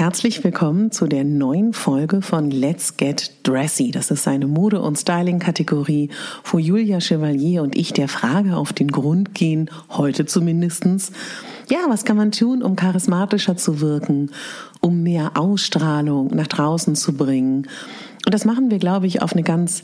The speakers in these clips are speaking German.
Herzlich willkommen zu der neuen Folge von Let's Get Dressy. Das ist eine Mode- und Styling-Kategorie, wo Julia Chevalier und ich der Frage auf den Grund gehen, heute zumindestens. Ja, was kann man tun, um charismatischer zu wirken, um mehr Ausstrahlung nach draußen zu bringen? Und das machen wir, glaube ich, auf eine ganz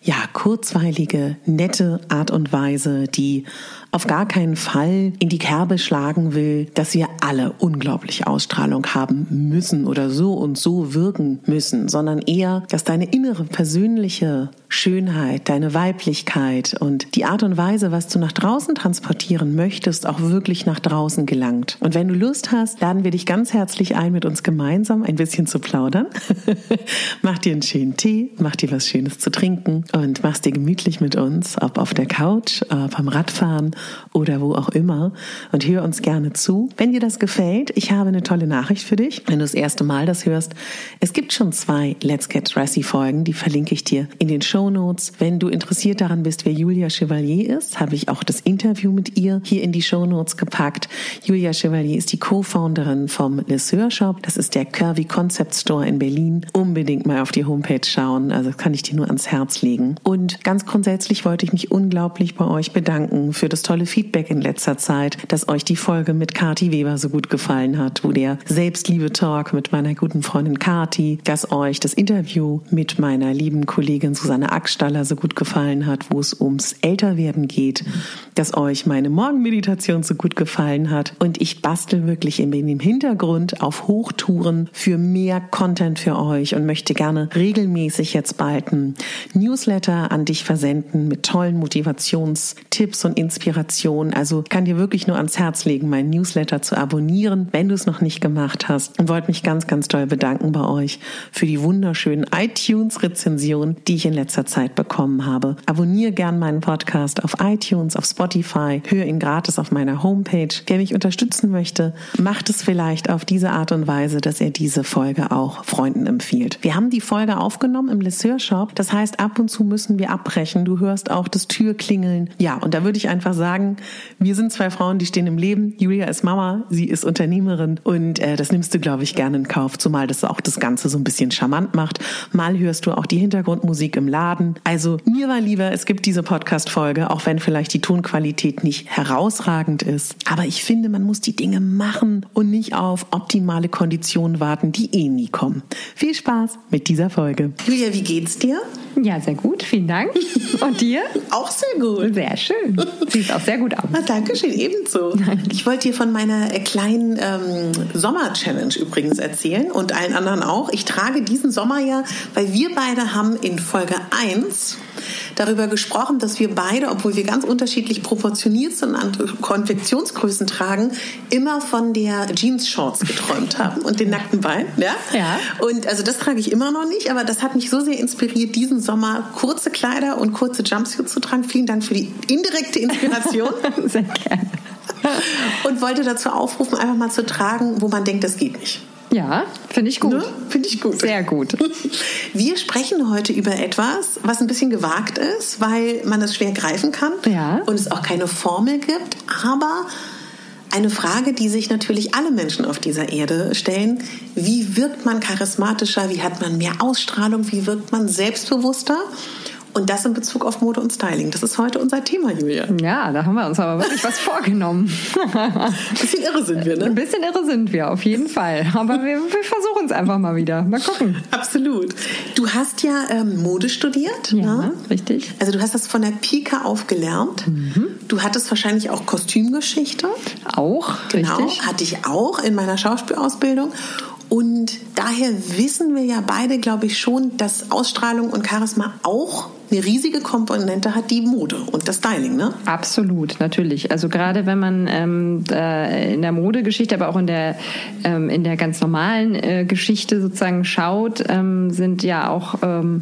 ja, kurzweilige, nette Art und Weise, die auf gar keinen Fall in die Kerbe schlagen will, dass wir alle unglaublich Ausstrahlung haben müssen oder so und so wirken müssen, sondern eher, dass deine innere persönliche Schönheit, deine Weiblichkeit und die Art und Weise, was du nach draußen transportieren möchtest, auch wirklich nach draußen gelangt. Und wenn du Lust hast, laden wir dich ganz herzlich ein, mit uns gemeinsam ein bisschen zu plaudern. mach dir einen schönen Tee, mach dir was Schönes zu trinken und mach's dir gemütlich mit uns, ob auf der Couch, beim Radfahren oder wo auch immer und hör uns gerne zu. Wenn dir das gefällt, ich habe eine tolle Nachricht für dich. Wenn du das erste Mal das hörst, es gibt schon zwei Let's Get Dressy Folgen, die verlinke ich dir in den Show Notes. Wenn du interessiert daran bist, wer Julia Chevalier ist, habe ich auch das Interview mit ihr hier in die Show Notes gepackt. Julia Chevalier ist die Co-Founderin vom Lesseur Shop. Das ist der Curvy Concept Store in Berlin. Unbedingt mal auf die Homepage schauen. Also kann ich dir nur ans Herz legen. Und ganz grundsätzlich wollte ich mich unglaublich bei euch bedanken für das tolle Feedback in letzter Zeit, dass euch die Folge mit Kati Weber so gut gefallen hat, wo der Selbstliebe-Talk mit meiner guten Freundin Kati, dass euch das Interview mit meiner lieben Kollegin Susanne Ackstaller so gut gefallen hat, wo es ums Älterwerden geht, dass euch meine Morgenmeditation so gut gefallen hat. Und ich bastel wirklich dem Hintergrund auf Hochtouren für mehr Content für euch und möchte gerne regelmäßig jetzt bald ein Newsletter an dich versenden mit tollen Motivationstipps und Inspirationen Inspiration. Also kann dir wirklich nur ans Herz legen, meinen Newsletter zu abonnieren, wenn du es noch nicht gemacht hast. Und wollte mich ganz, ganz doll bedanken bei euch für die wunderschönen iTunes-Rezensionen, die ich in letzter Zeit bekommen habe. Abonniere gern meinen Podcast auf iTunes, auf Spotify, höre ihn gratis auf meiner Homepage. Wer mich unterstützen möchte, macht es vielleicht auf diese Art und Weise, dass er diese Folge auch Freunden empfiehlt. Wir haben die Folge aufgenommen im Lesseur Shop. Das heißt, ab und zu müssen wir abbrechen. Du hörst auch das Türklingeln. Ja, und da würde ich einfach sagen, sagen, wir sind zwei Frauen, die stehen im Leben. Julia ist Mama, sie ist Unternehmerin und äh, das nimmst du, glaube ich, gerne in Kauf, zumal das auch das Ganze so ein bisschen charmant macht. Mal hörst du auch die Hintergrundmusik im Laden. Also mir war lieber, es gibt diese Podcast-Folge, auch wenn vielleicht die Tonqualität nicht herausragend ist. Aber ich finde, man muss die Dinge machen und nicht auf optimale Konditionen warten, die eh nie kommen. Viel Spaß mit dieser Folge. Julia, wie geht's dir? Ja, sehr gut, vielen Dank. Und dir? auch sehr gut. Sehr schön. Siehst auch sehr gut aus. Ah, Dankeschön, ebenso. Ich wollte dir von meiner äh, kleinen ähm, Sommer-Challenge übrigens erzählen und allen anderen auch. Ich trage diesen Sommer ja, weil wir beide haben in Folge 1 darüber gesprochen, dass wir beide, obwohl wir ganz unterschiedlich proportioniert sind und Konfektionsgrößen tragen, immer von der Jeans-Shorts geträumt haben und den nackten Beinen. Ja? ja. Und also das trage ich immer noch nicht, aber das hat mich so sehr inspiriert, diesen Sommer kurze Kleider und kurze Jumpsuits zu tragen. Vielen Dank für die indirekte Inspiration. sehr gerne. und wollte dazu aufrufen, einfach mal zu tragen, wo man denkt, das geht nicht. Ja, finde ich gut. Ne? Finde ich gut. Sehr gut. Wir sprechen heute über etwas, was ein bisschen gewagt ist, weil man es schwer greifen kann ja. und es auch keine Formel gibt, aber eine Frage, die sich natürlich alle Menschen auf dieser Erde stellen. Wie wirkt man charismatischer? Wie hat man mehr Ausstrahlung? Wie wirkt man selbstbewusster? Und das in Bezug auf Mode und Styling. Das ist heute unser Thema, Julia. Ja, da haben wir uns aber wirklich was vorgenommen. Ein bisschen irre sind wir, ne? Ein bisschen irre sind wir, auf jeden Fall. Aber wir, wir versuchen es einfach mal wieder. Mal gucken. Absolut. Du hast ja ähm, Mode studiert. Ja, ne? richtig. Also du hast das von der Pika auf gelernt. Mhm. Du hattest wahrscheinlich auch Kostümgeschichte. Auch, genau, richtig. Hatte ich auch in meiner Schauspielausbildung. Und daher wissen wir ja beide, glaube ich, schon, dass Ausstrahlung und Charisma auch eine riesige Komponente hat die Mode und das Styling, ne? Absolut, natürlich. Also gerade wenn man ähm, in der Modegeschichte, aber auch in der ähm, in der ganz normalen äh, Geschichte sozusagen schaut, ähm, sind ja auch ähm,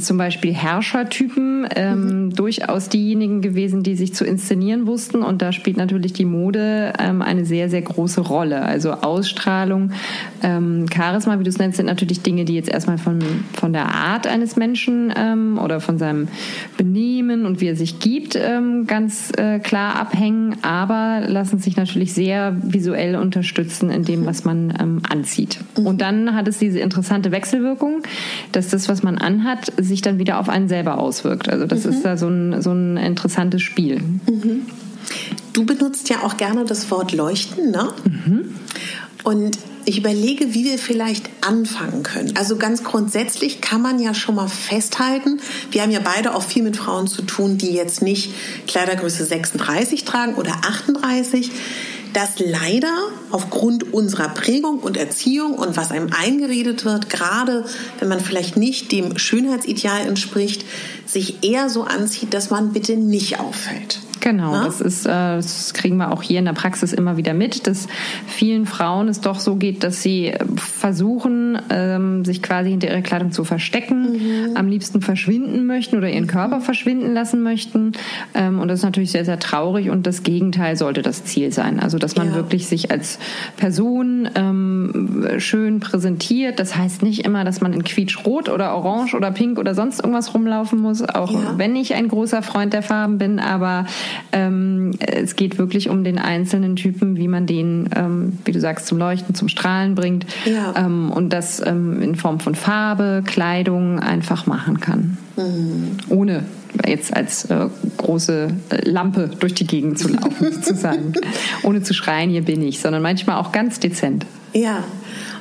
zum Beispiel Herrschertypen ähm, mhm. durchaus diejenigen gewesen, die sich zu inszenieren wussten. Und da spielt natürlich die Mode ähm, eine sehr, sehr große Rolle. Also Ausstrahlung, ähm, Charisma, wie du es nennst, sind natürlich Dinge, die jetzt erstmal von, von der Art eines Menschen ähm, oder von seinem Benehmen und wie er sich gibt ähm, ganz äh, klar abhängen, aber lassen sich natürlich sehr visuell unterstützen in dem, was man ähm, anzieht. Mhm. Und dann hat es diese interessante Wechselwirkung, dass das, was man anhat, sich dann wieder auf einen selber auswirkt. Also das mhm. ist da so ein, so ein interessantes Spiel. Mhm. Du benutzt ja auch gerne das Wort leuchten, ne? Mhm. Und ich überlege, wie wir vielleicht anfangen können. Also ganz grundsätzlich kann man ja schon mal festhalten, wir haben ja beide auch viel mit Frauen zu tun, die jetzt nicht Kleidergröße 36 tragen oder 38 dass leider aufgrund unserer Prägung und Erziehung und was einem eingeredet wird, gerade wenn man vielleicht nicht dem Schönheitsideal entspricht, sich eher so anzieht, dass man bitte nicht auffällt. Genau, das ist, äh, das kriegen wir auch hier in der Praxis immer wieder mit, dass vielen Frauen es doch so geht, dass sie versuchen, ähm, sich quasi hinter ihrer Kleidung zu verstecken, mhm. am liebsten verschwinden möchten oder ihren Körper verschwinden lassen möchten. Ähm, und das ist natürlich sehr, sehr traurig und das Gegenteil sollte das Ziel sein. Also, dass man ja. wirklich sich als Person ähm, schön präsentiert. Das heißt nicht immer, dass man in quietschrot oder orange oder pink oder sonst irgendwas rumlaufen muss, auch ja. wenn ich ein großer Freund der Farben bin, aber ähm, es geht wirklich um den einzelnen Typen, wie man den, ähm, wie du sagst, zum Leuchten, zum Strahlen bringt ja. ähm, und das ähm, in Form von Farbe, Kleidung einfach machen kann. Mhm. Ohne jetzt als äh, große äh, Lampe durch die Gegend zu laufen, sozusagen. Ohne zu schreien, hier bin ich, sondern manchmal auch ganz dezent. Ja.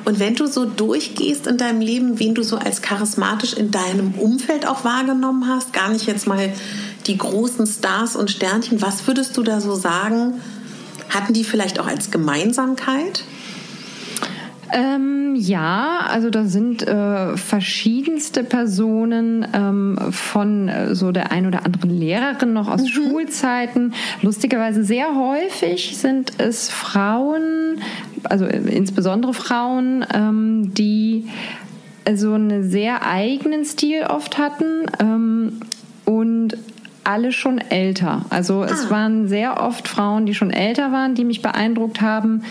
Und wenn du so durchgehst in deinem Leben, wen du so als charismatisch in deinem Umfeld auch wahrgenommen hast, gar nicht jetzt mal die großen Stars und Sternchen, was würdest du da so sagen? Hatten die vielleicht auch als Gemeinsamkeit? Ähm, ja, also da sind äh, verschiedenste Personen ähm, von äh, so der ein oder anderen Lehrerin noch aus mhm. Schulzeiten. Lustigerweise sehr häufig sind es Frauen, also äh, insbesondere Frauen, ähm, die so einen sehr eigenen Stil oft hatten ähm, und alle schon älter. Also ah. es waren sehr oft Frauen, die schon älter waren, die mich beeindruckt haben,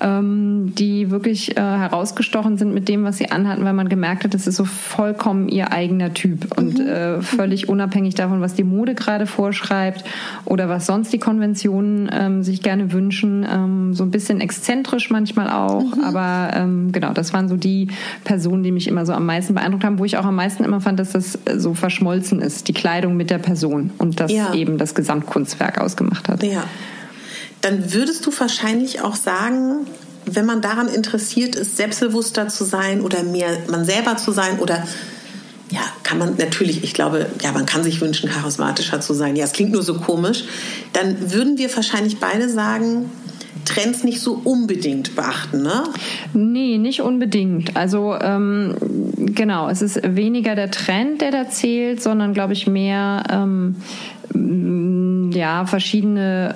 ähm, die wirklich äh, herausgestochen sind mit dem, was sie anhatten, weil man gemerkt hat, das ist so vollkommen ihr eigener Typ und mhm. äh, völlig unabhängig davon, was die Mode gerade vorschreibt oder was sonst die Konventionen ähm, sich gerne wünschen. Ähm, so ein bisschen exzentrisch manchmal auch, mhm. aber ähm, genau, das waren so die Personen, die mich immer so am meisten beeindruckt haben, wo ich auch am meisten immer fand, dass das so verschmolzen ist, die Kleidung mit der Person und das ja. eben das Gesamtkunstwerk ausgemacht hat. Ja. Dann würdest du wahrscheinlich auch sagen, wenn man daran interessiert ist, selbstbewusster zu sein oder mehr man selber zu sein oder ja, kann man natürlich, ich glaube, ja, man kann sich wünschen, charismatischer zu sein. Ja, es klingt nur so komisch. Dann würden wir wahrscheinlich beide sagen, Trends nicht so unbedingt beachten, ne? Nee, nicht unbedingt. Also ähm, genau, es ist weniger der Trend, der da zählt, sondern glaube ich mehr ähm, ja, verschiedene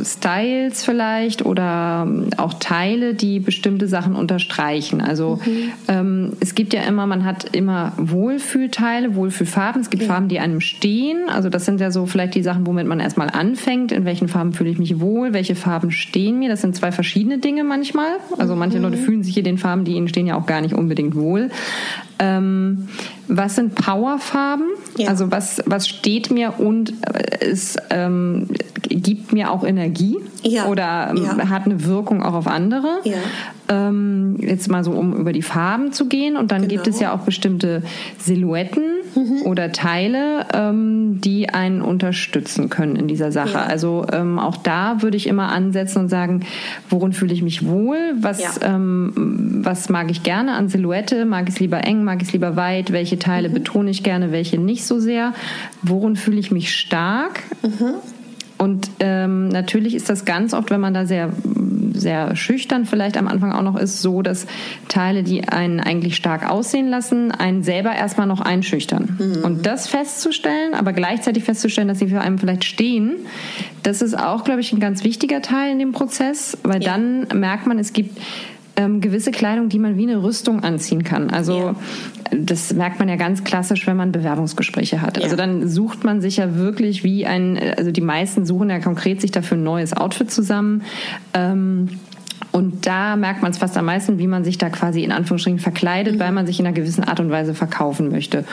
äh, Styles vielleicht oder ähm, auch Teile, die bestimmte Sachen unterstreichen. Also mhm. ähm, es gibt ja immer, man hat immer Wohlfühlteile, Wohlfühlfarben. Es gibt ja. Farben, die einem stehen. Also das sind ja so vielleicht die Sachen, womit man erstmal anfängt. In welchen Farben fühle ich mich wohl? Welche Farben stehen mir? Das sind zwei verschiedene Dinge manchmal. Also manche mhm. Leute fühlen sich in den Farben, die ihnen stehen, ja auch gar nicht unbedingt wohl. Ähm, was sind Powerfarben? Ja. Also was, was steht mir und äh, es ähm, gibt mir auch Energie ja. oder ähm, ja. hat eine Wirkung auch auf andere. Ähm, jetzt mal so, um über die Farben zu gehen. Und dann genau. gibt es ja auch bestimmte Silhouetten mhm. oder Teile, ähm, die einen unterstützen können in dieser Sache. Also ähm, auch da würde ich immer ansetzen und sagen, worin fühle ich mich wohl? Was, ähm, was mag ich gerne an Silhouette? Mag ich es lieber eng? Mag ich es lieber weit? Welche Teile mhm. betone ich gerne? Welche nicht so sehr? Worin fühle ich mich stark? Mhm. Und ähm, natürlich ist das ganz oft, wenn man da sehr sehr schüchtern vielleicht am Anfang auch noch ist, so dass Teile, die einen eigentlich stark aussehen lassen, einen selber erstmal noch einschüchtern. Mhm. Und das festzustellen, aber gleichzeitig festzustellen, dass sie für einen vielleicht stehen, das ist auch, glaube ich, ein ganz wichtiger Teil in dem Prozess, weil ja. dann merkt man, es gibt ähm, gewisse Kleidung, die man wie eine Rüstung anziehen kann. Also ja. das merkt man ja ganz klassisch, wenn man Bewerbungsgespräche hat. Ja. Also dann sucht man sich ja wirklich wie ein, also die meisten suchen ja konkret sich dafür ein neues Outfit zusammen. Ähm, und da merkt man es fast am meisten, wie man sich da quasi in Anführungsstrichen verkleidet, mhm. weil man sich in einer gewissen Art und Weise verkaufen möchte.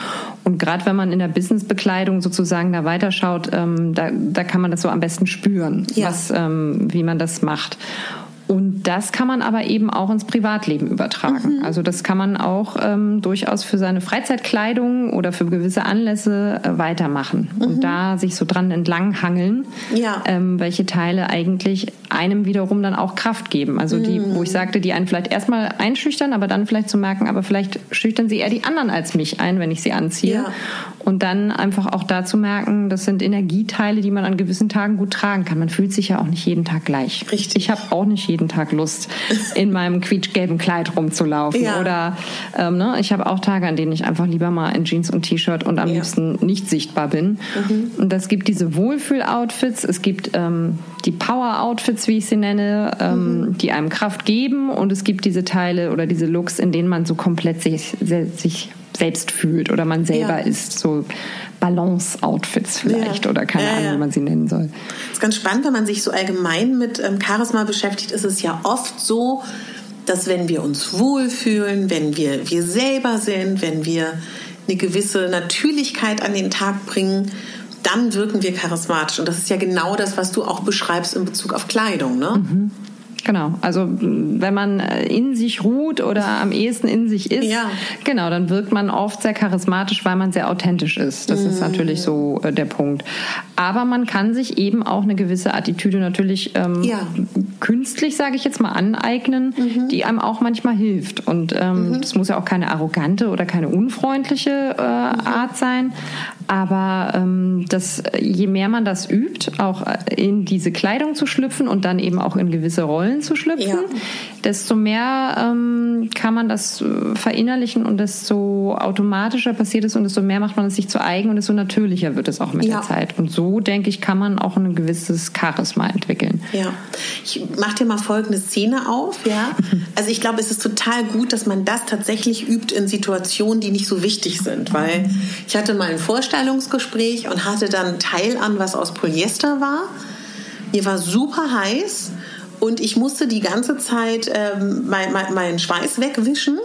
Und gerade wenn man in der Businessbekleidung sozusagen da weiterschaut, ähm, da, da kann man das so am besten spüren, ja. was, ähm, wie man das macht. Und das kann man aber eben auch ins Privatleben übertragen. Mhm. Also das kann man auch ähm, durchaus für seine Freizeitkleidung oder für gewisse Anlässe äh, weitermachen mhm. und da sich so dran entlanghangeln, ja. ähm, welche Teile eigentlich einem wiederum dann auch Kraft geben. Also die, mhm. wo ich sagte, die einen vielleicht erstmal einschüchtern, aber dann vielleicht zu merken, aber vielleicht schüchtern sie eher die anderen als mich ein, wenn ich sie anziehe. Ja. Und dann einfach auch da zu merken, das sind Energieteile, die man an gewissen Tagen gut tragen kann. Man fühlt sich ja auch nicht jeden Tag gleich. Richtig. Ich habe auch nicht jeden Tag Lust, in meinem quietschgelben Kleid rumzulaufen. Ja. Oder ähm, ne, ich habe auch Tage, an denen ich einfach lieber mal in Jeans und T-Shirt und am ja. liebsten nicht sichtbar bin. Mhm. Und es gibt diese Wohlfühl-Outfits, es gibt ähm, die Power-Outfits, wie ich sie nenne, ähm, mhm. die einem Kraft geben. Und es gibt diese Teile oder diese Looks, in denen man so komplett sich, sich selbst fühlt oder man selber ja. ist. So Balance-Outfits vielleicht ja. oder keine ja, Ahnung, wie man sie nennen soll. Das ist ganz spannend, wenn man sich so allgemein mit ähm, Charisma beschäftigt, ist es ja oft so, dass wenn wir uns wohlfühlen, wenn wir wir selber sind, wenn wir eine gewisse Natürlichkeit an den Tag bringen, dann wirken wir charismatisch. Und das ist ja genau das, was du auch beschreibst in Bezug auf Kleidung. Ne? Mhm. Genau. Also wenn man äh, in sich ruht oder am ehesten in sich ist, ja. genau, dann wirkt man oft sehr charismatisch, weil man sehr authentisch ist. Das mm. ist natürlich so äh, der Punkt. Aber man kann sich eben auch eine gewisse Attitüde natürlich ähm, ja. künstlich, sage ich jetzt mal, aneignen, mhm. die einem auch manchmal hilft. Und ähm, mhm. das muss ja auch keine arrogante oder keine unfreundliche äh, mhm. Art sein. Aber ähm, das, je mehr man das übt, auch in diese Kleidung zu schlüpfen und dann eben auch in gewisse Rollen zu schlüpfen, ja. desto mehr ähm, kann man das äh, verinnerlichen und desto automatischer passiert es und desto mehr macht man es sich zu eigen und desto natürlicher wird es auch mit ja. der Zeit. Und so, denke ich, kann man auch ein gewisses Charisma entwickeln. Ja. Ich mache dir mal folgende Szene auf, ja. Also ich glaube, es ist total gut, dass man das tatsächlich übt in Situationen, die nicht so wichtig sind, weil ich hatte mal Vorstand Vorstellungsgespräch und hatte dann ein Teil an, was aus Polyester war. Mir war super heiß und ich musste die ganze Zeit ähm, meinen mein, mein Schweiß wegwischen.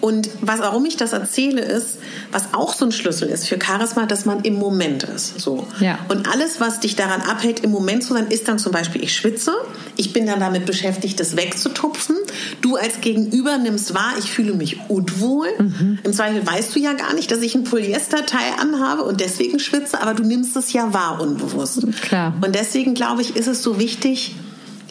Und was, warum ich das erzähle, ist, was auch so ein Schlüssel ist für Charisma, dass man im Moment ist. So. Ja. Und alles, was dich daran abhält, im Moment zu sein, ist dann zum Beispiel, ich schwitze, ich bin dann damit beschäftigt, das wegzutupfen. Du als Gegenüber nimmst wahr, ich fühle mich unwohl. Mhm. Im Zweifel weißt du ja gar nicht, dass ich ein Polyesterteil anhabe und deswegen schwitze, aber du nimmst es ja wahr unbewusst. Klar. Und deswegen glaube ich, ist es so wichtig,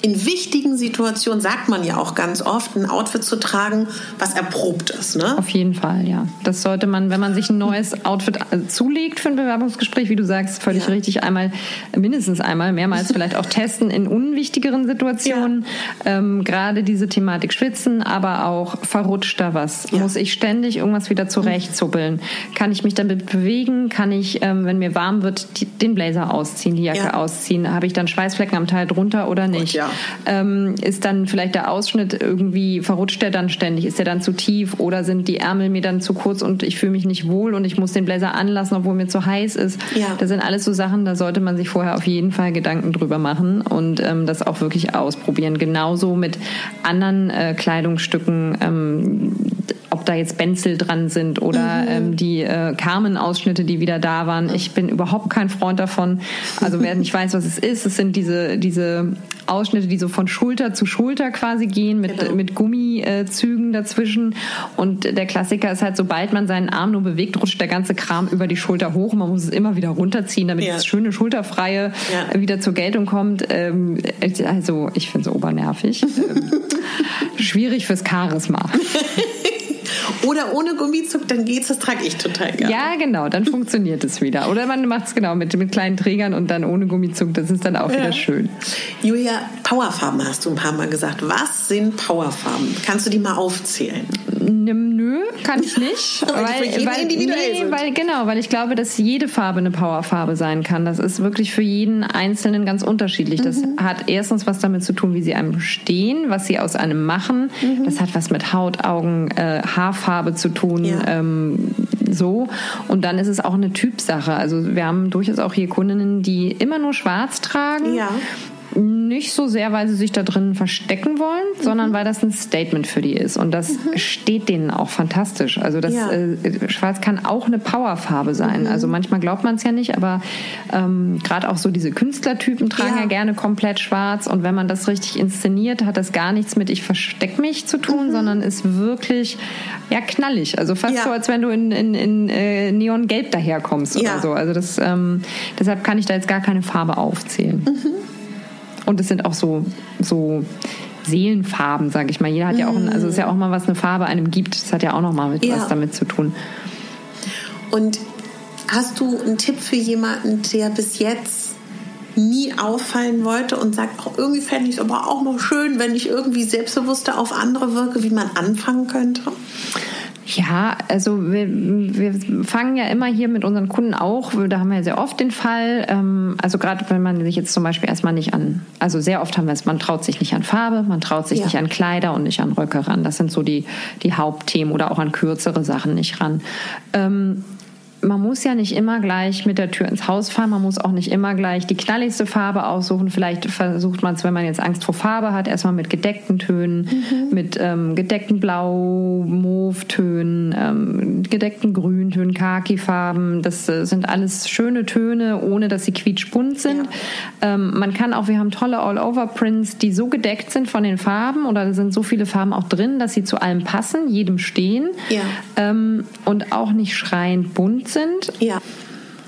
in wichtigen Situationen sagt man ja auch ganz oft, ein Outfit zu tragen, was erprobt ist. Ne? Auf jeden Fall, ja. Das sollte man, wenn man sich ein neues Outfit äh, zulegt für ein Bewerbungsgespräch, wie du sagst, völlig ja. richtig, einmal, mindestens einmal, mehrmals vielleicht auch testen in unwichtigeren Situationen. Ja. Ähm, Gerade diese Thematik Schwitzen, aber auch verrutscht da was. Ja. Muss ich ständig irgendwas wieder zurechtzuppeln? Kann ich mich damit bewegen? Kann ich, ähm, wenn mir warm wird, die, den Blazer ausziehen, die Jacke ausziehen? Habe ich dann Schweißflecken am Teil drunter oder nicht? Ähm, ist dann vielleicht der Ausschnitt irgendwie, verrutscht der dann ständig? Ist der dann zu tief oder sind die Ärmel mir dann zu kurz und ich fühle mich nicht wohl und ich muss den Blazer anlassen, obwohl mir zu heiß ist? Ja. Das sind alles so Sachen, da sollte man sich vorher auf jeden Fall Gedanken drüber machen und ähm, das auch wirklich ausprobieren. Genauso mit anderen äh, Kleidungsstücken. Ähm, da jetzt Benzel dran sind oder mhm. ähm, die äh, Carmen-Ausschnitte, die wieder da waren. Ich bin überhaupt kein Freund davon. Also wer nicht weiß, was es ist, es sind diese, diese Ausschnitte, die so von Schulter zu Schulter quasi gehen, mit, genau. mit Gummizügen dazwischen. Und der Klassiker ist halt, sobald man seinen Arm nur bewegt, rutscht der ganze Kram über die Schulter hoch. Man muss es immer wieder runterziehen, damit ja. das schöne Schulterfreie ja. wieder zur Geltung kommt. Ähm, also ich finde es obernervig. Ähm, schwierig fürs Charisma. Oder ohne Gummizug, dann geht's, das trage ich total gerne. Ja, genau, dann funktioniert es wieder. Oder man macht es genau mit, mit kleinen Trägern und dann ohne Gummizug, das ist dann auch ja. wieder schön. Julia, Powerfarben hast du ein paar Mal gesagt. Was sind Powerfarben? Kannst du die mal aufzählen? Nö, kann ich nicht. weil, weil, nee, weil, genau, weil ich glaube, dass jede Farbe eine Powerfarbe sein kann. Das ist wirklich für jeden Einzelnen ganz unterschiedlich. Das mhm. hat erstens was damit zu tun, wie sie einem stehen, was sie aus einem machen. Mhm. Das hat was mit Haut, Augen, äh, Haarfarbe zu tun. Ja. Ähm, so. Und dann ist es auch eine Typsache. Also wir haben durchaus auch hier Kundinnen, die immer nur schwarz tragen. Ja. Nicht so sehr, weil sie sich da drin verstecken wollen, mhm. sondern weil das ein Statement für die ist. Und das mhm. steht denen auch fantastisch. Also das ja. äh, Schwarz kann auch eine Powerfarbe sein. Mhm. Also manchmal glaubt man es ja nicht, aber ähm, gerade auch so diese Künstlertypen tragen ja. ja. gerne komplett schwarz. Und wenn man das richtig inszeniert, hat das gar nichts mit ich versteck mich zu tun, mhm. sondern ist wirklich ja knallig. Also fast ja. so, als wenn du in, in, in äh, Neongelb daherkommst oder so. Also das ähm, deshalb kann ich da jetzt gar keine Farbe aufzählen. Mhm. Und es sind auch so, so Seelenfarben, sage ich mal. Jeder hat ja auch, ein, also es ist ja auch mal was eine Farbe einem gibt. Das hat ja auch noch mal mit ja. was damit zu tun. Und hast du einen Tipp für jemanden, der bis jetzt nie auffallen wollte und sagt, auch irgendwie fände ich es aber auch mal schön, wenn ich irgendwie selbstbewusster auf andere wirke, wie man anfangen könnte? Ja, also wir, wir fangen ja immer hier mit unseren Kunden auch, da haben wir ja sehr oft den Fall, ähm, also gerade wenn man sich jetzt zum Beispiel erstmal nicht an, also sehr oft haben wir es, man traut sich nicht an Farbe, man traut sich ja. nicht an Kleider und nicht an Röcke ran. Das sind so die, die Hauptthemen oder auch an kürzere Sachen nicht ran. Ähm, man muss ja nicht immer gleich mit der Tür ins Haus fahren, man muss auch nicht immer gleich die knalligste Farbe aussuchen. Vielleicht versucht man es, wenn man jetzt Angst vor Farbe hat, erstmal mit gedeckten Tönen, mhm. mit ähm, gedeckten Blau, Mauve-Tönen, ähm, gedeckten Grüntönen, Khaki-Farben. Das äh, sind alles schöne Töne, ohne dass sie quietschbunt sind. Ja. Ähm, man kann auch, wir haben tolle All-Over-Prints, die so gedeckt sind von den Farben oder da sind so viele Farben auch drin, dass sie zu allem passen, jedem stehen ja. Ähm, und auch nicht schreiend bunt sind. Ja.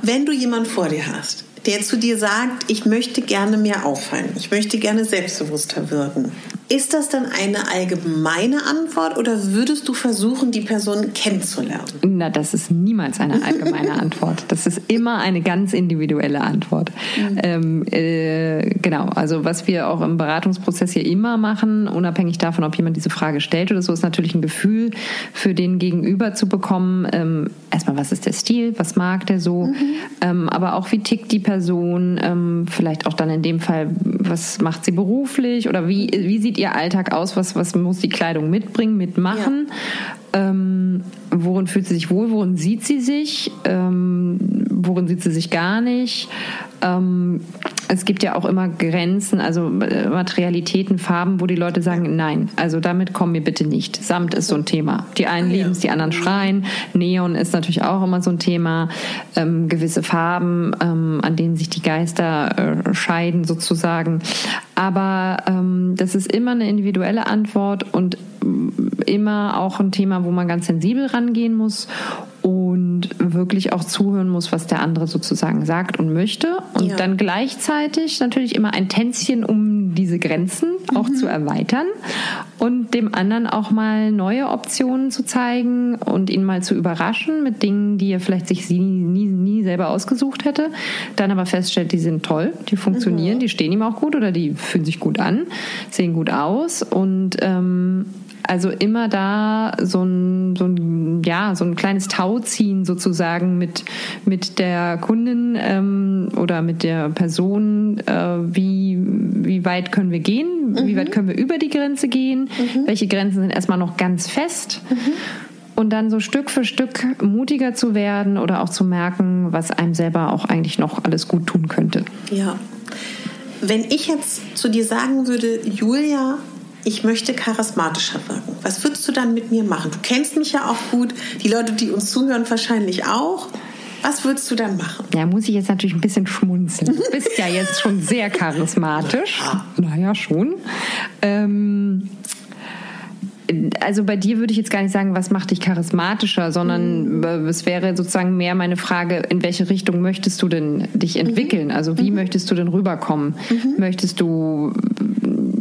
Wenn du jemanden vor dir hast, der zu dir sagt, ich möchte gerne mehr auffallen, ich möchte gerne selbstbewusster wirken, ist das dann eine allgemeine Antwort oder würdest du versuchen, die Person kennenzulernen? Na, das ist niemals eine allgemeine Antwort. Das ist immer eine ganz individuelle Antwort. Mhm. Ähm, äh, genau, also was wir auch im Beratungsprozess hier immer machen, unabhängig davon, ob jemand diese Frage stellt oder so, ist natürlich ein Gefühl für den Gegenüber zu bekommen. Ähm, erstmal, was ist der Stil, was mag der so, mhm. ähm, aber auch wie tickt die Person, ähm, vielleicht auch dann in dem Fall, was macht sie beruflich oder wie, wie sieht ihr Alltag aus? Was, was muss die Kleidung mitbringen, mitmachen? Ja. Ähm, worin fühlt sie sich wohl? Worin sieht sie sich? Ähm, worin sieht sie sich gar nicht? Ähm, es gibt ja auch immer Grenzen, also äh, Materialitäten, Farben, wo die Leute sagen, nein, also damit kommen wir bitte nicht. Samt ist so ein Thema. Die einen lieben es, die anderen schreien. Neon ist natürlich auch immer so ein Thema. Ähm, gewisse Farben, ähm, an denen sich die Geister äh, scheiden sozusagen. Aber ähm, das ist immer eine individuelle Antwort und immer auch ein Thema, wo man ganz sensibel rangehen muss. Und wirklich auch zuhören muss, was der andere sozusagen sagt und möchte. Und ja. dann gleichzeitig natürlich immer ein Tänzchen, um diese Grenzen auch mhm. zu erweitern und dem anderen auch mal neue Optionen zu zeigen und ihn mal zu überraschen mit Dingen, die er vielleicht sich nie, nie, nie selber ausgesucht hätte. Dann aber feststellt, die sind toll, die funktionieren, mhm. die stehen ihm auch gut oder die fühlen sich gut an, sehen gut aus und ähm, also immer da so ein, so ein, ja, so ein kleines Tauziehen sozusagen mit, mit der Kundin ähm, oder mit der Person, äh, wie, wie weit können wir gehen, mhm. wie weit können wir über die Grenze gehen, mhm. welche Grenzen sind erstmal noch ganz fest. Mhm. Und dann so Stück für Stück mutiger zu werden oder auch zu merken, was einem selber auch eigentlich noch alles gut tun könnte. Ja. Wenn ich jetzt zu dir sagen würde, Julia, ich möchte charismatischer wirken. Was würdest du dann mit mir machen? Du kennst mich ja auch gut, die Leute, die uns zuhören, wahrscheinlich auch. Was würdest du dann machen? Ja, muss ich jetzt natürlich ein bisschen schmunzeln. Du bist ja jetzt schon sehr charismatisch. Ja. Naja, schon. Ähm, also bei dir würde ich jetzt gar nicht sagen, was macht dich charismatischer, sondern mhm. es wäre sozusagen mehr meine Frage, in welche Richtung möchtest du denn dich entwickeln? Also wie mhm. möchtest du denn rüberkommen? Mhm. Möchtest du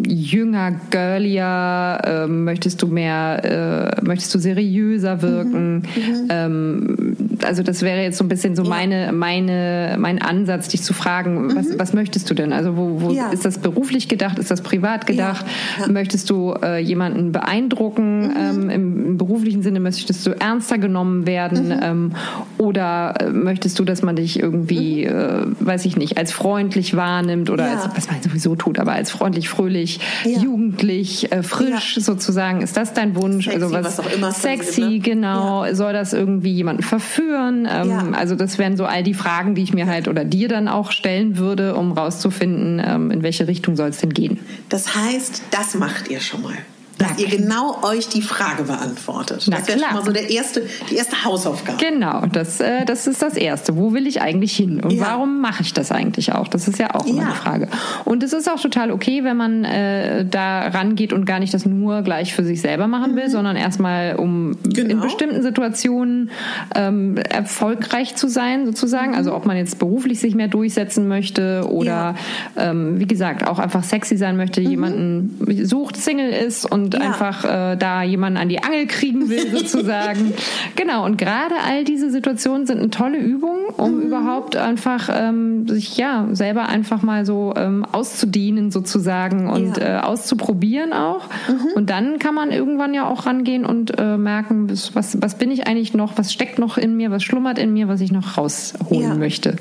jünger, girlier? Äh, möchtest du mehr, äh, möchtest du seriöser wirken? Mhm. mhm. Ähm, also das wäre jetzt so ein bisschen so ja. meine, meine, mein Ansatz, dich zu fragen, mhm. was, was möchtest du denn? Also wo, wo ja. ist das beruflich gedacht? Ist das privat gedacht? Ja. Möchtest du äh, jemanden beeindrucken? Mhm. Ähm, im, im, beruflichen Sinne möchtest du ernster genommen werden? Mhm. Ähm, oder äh, möchtest du, dass man dich irgendwie, mhm. äh, weiß ich nicht, als freundlich wahrnimmt oder als, was man sowieso tut, aber als freundlich, fröhlich, jugendlich, äh, frisch sozusagen? Ist das dein Wunsch? Sexy, also was, was auch immer sexy, ne? genau. Soll das irgendwie jemanden verführen? Ähm, ja. Also das wären so all die Fragen, die ich mir halt oder dir dann auch stellen würde, um rauszufinden, ähm, in welche Richtung soll es denn gehen. Das heißt, das macht ihr schon mal dass ja. ihr genau euch die Frage beantwortet. Na, das wäre schon mal so der erste, die erste Hausaufgabe. Genau, das, äh, das ist das Erste. Wo will ich eigentlich hin? Und ja. warum mache ich das eigentlich auch? Das ist ja auch immer ja. eine Frage. Und es ist auch total okay, wenn man äh, da rangeht und gar nicht das nur gleich für sich selber machen will, mhm. sondern erstmal, um genau. in bestimmten Situationen ähm, erfolgreich zu sein, sozusagen. Mhm. Also ob man jetzt beruflich sich mehr durchsetzen möchte oder ähm, wie gesagt, auch einfach sexy sein möchte, mhm. jemanden sucht, Single ist und und ja. einfach äh, da jemanden an die Angel kriegen will, sozusagen. genau, und gerade all diese Situationen sind eine tolle Übung, um mhm. überhaupt einfach ähm, sich ja selber einfach mal so ähm, auszudienen sozusagen und ja. äh, auszuprobieren auch. Mhm. Und dann kann man irgendwann ja auch rangehen und äh, merken, was, was bin ich eigentlich noch, was steckt noch in mir, was schlummert in mir, was ich noch rausholen ja. möchte.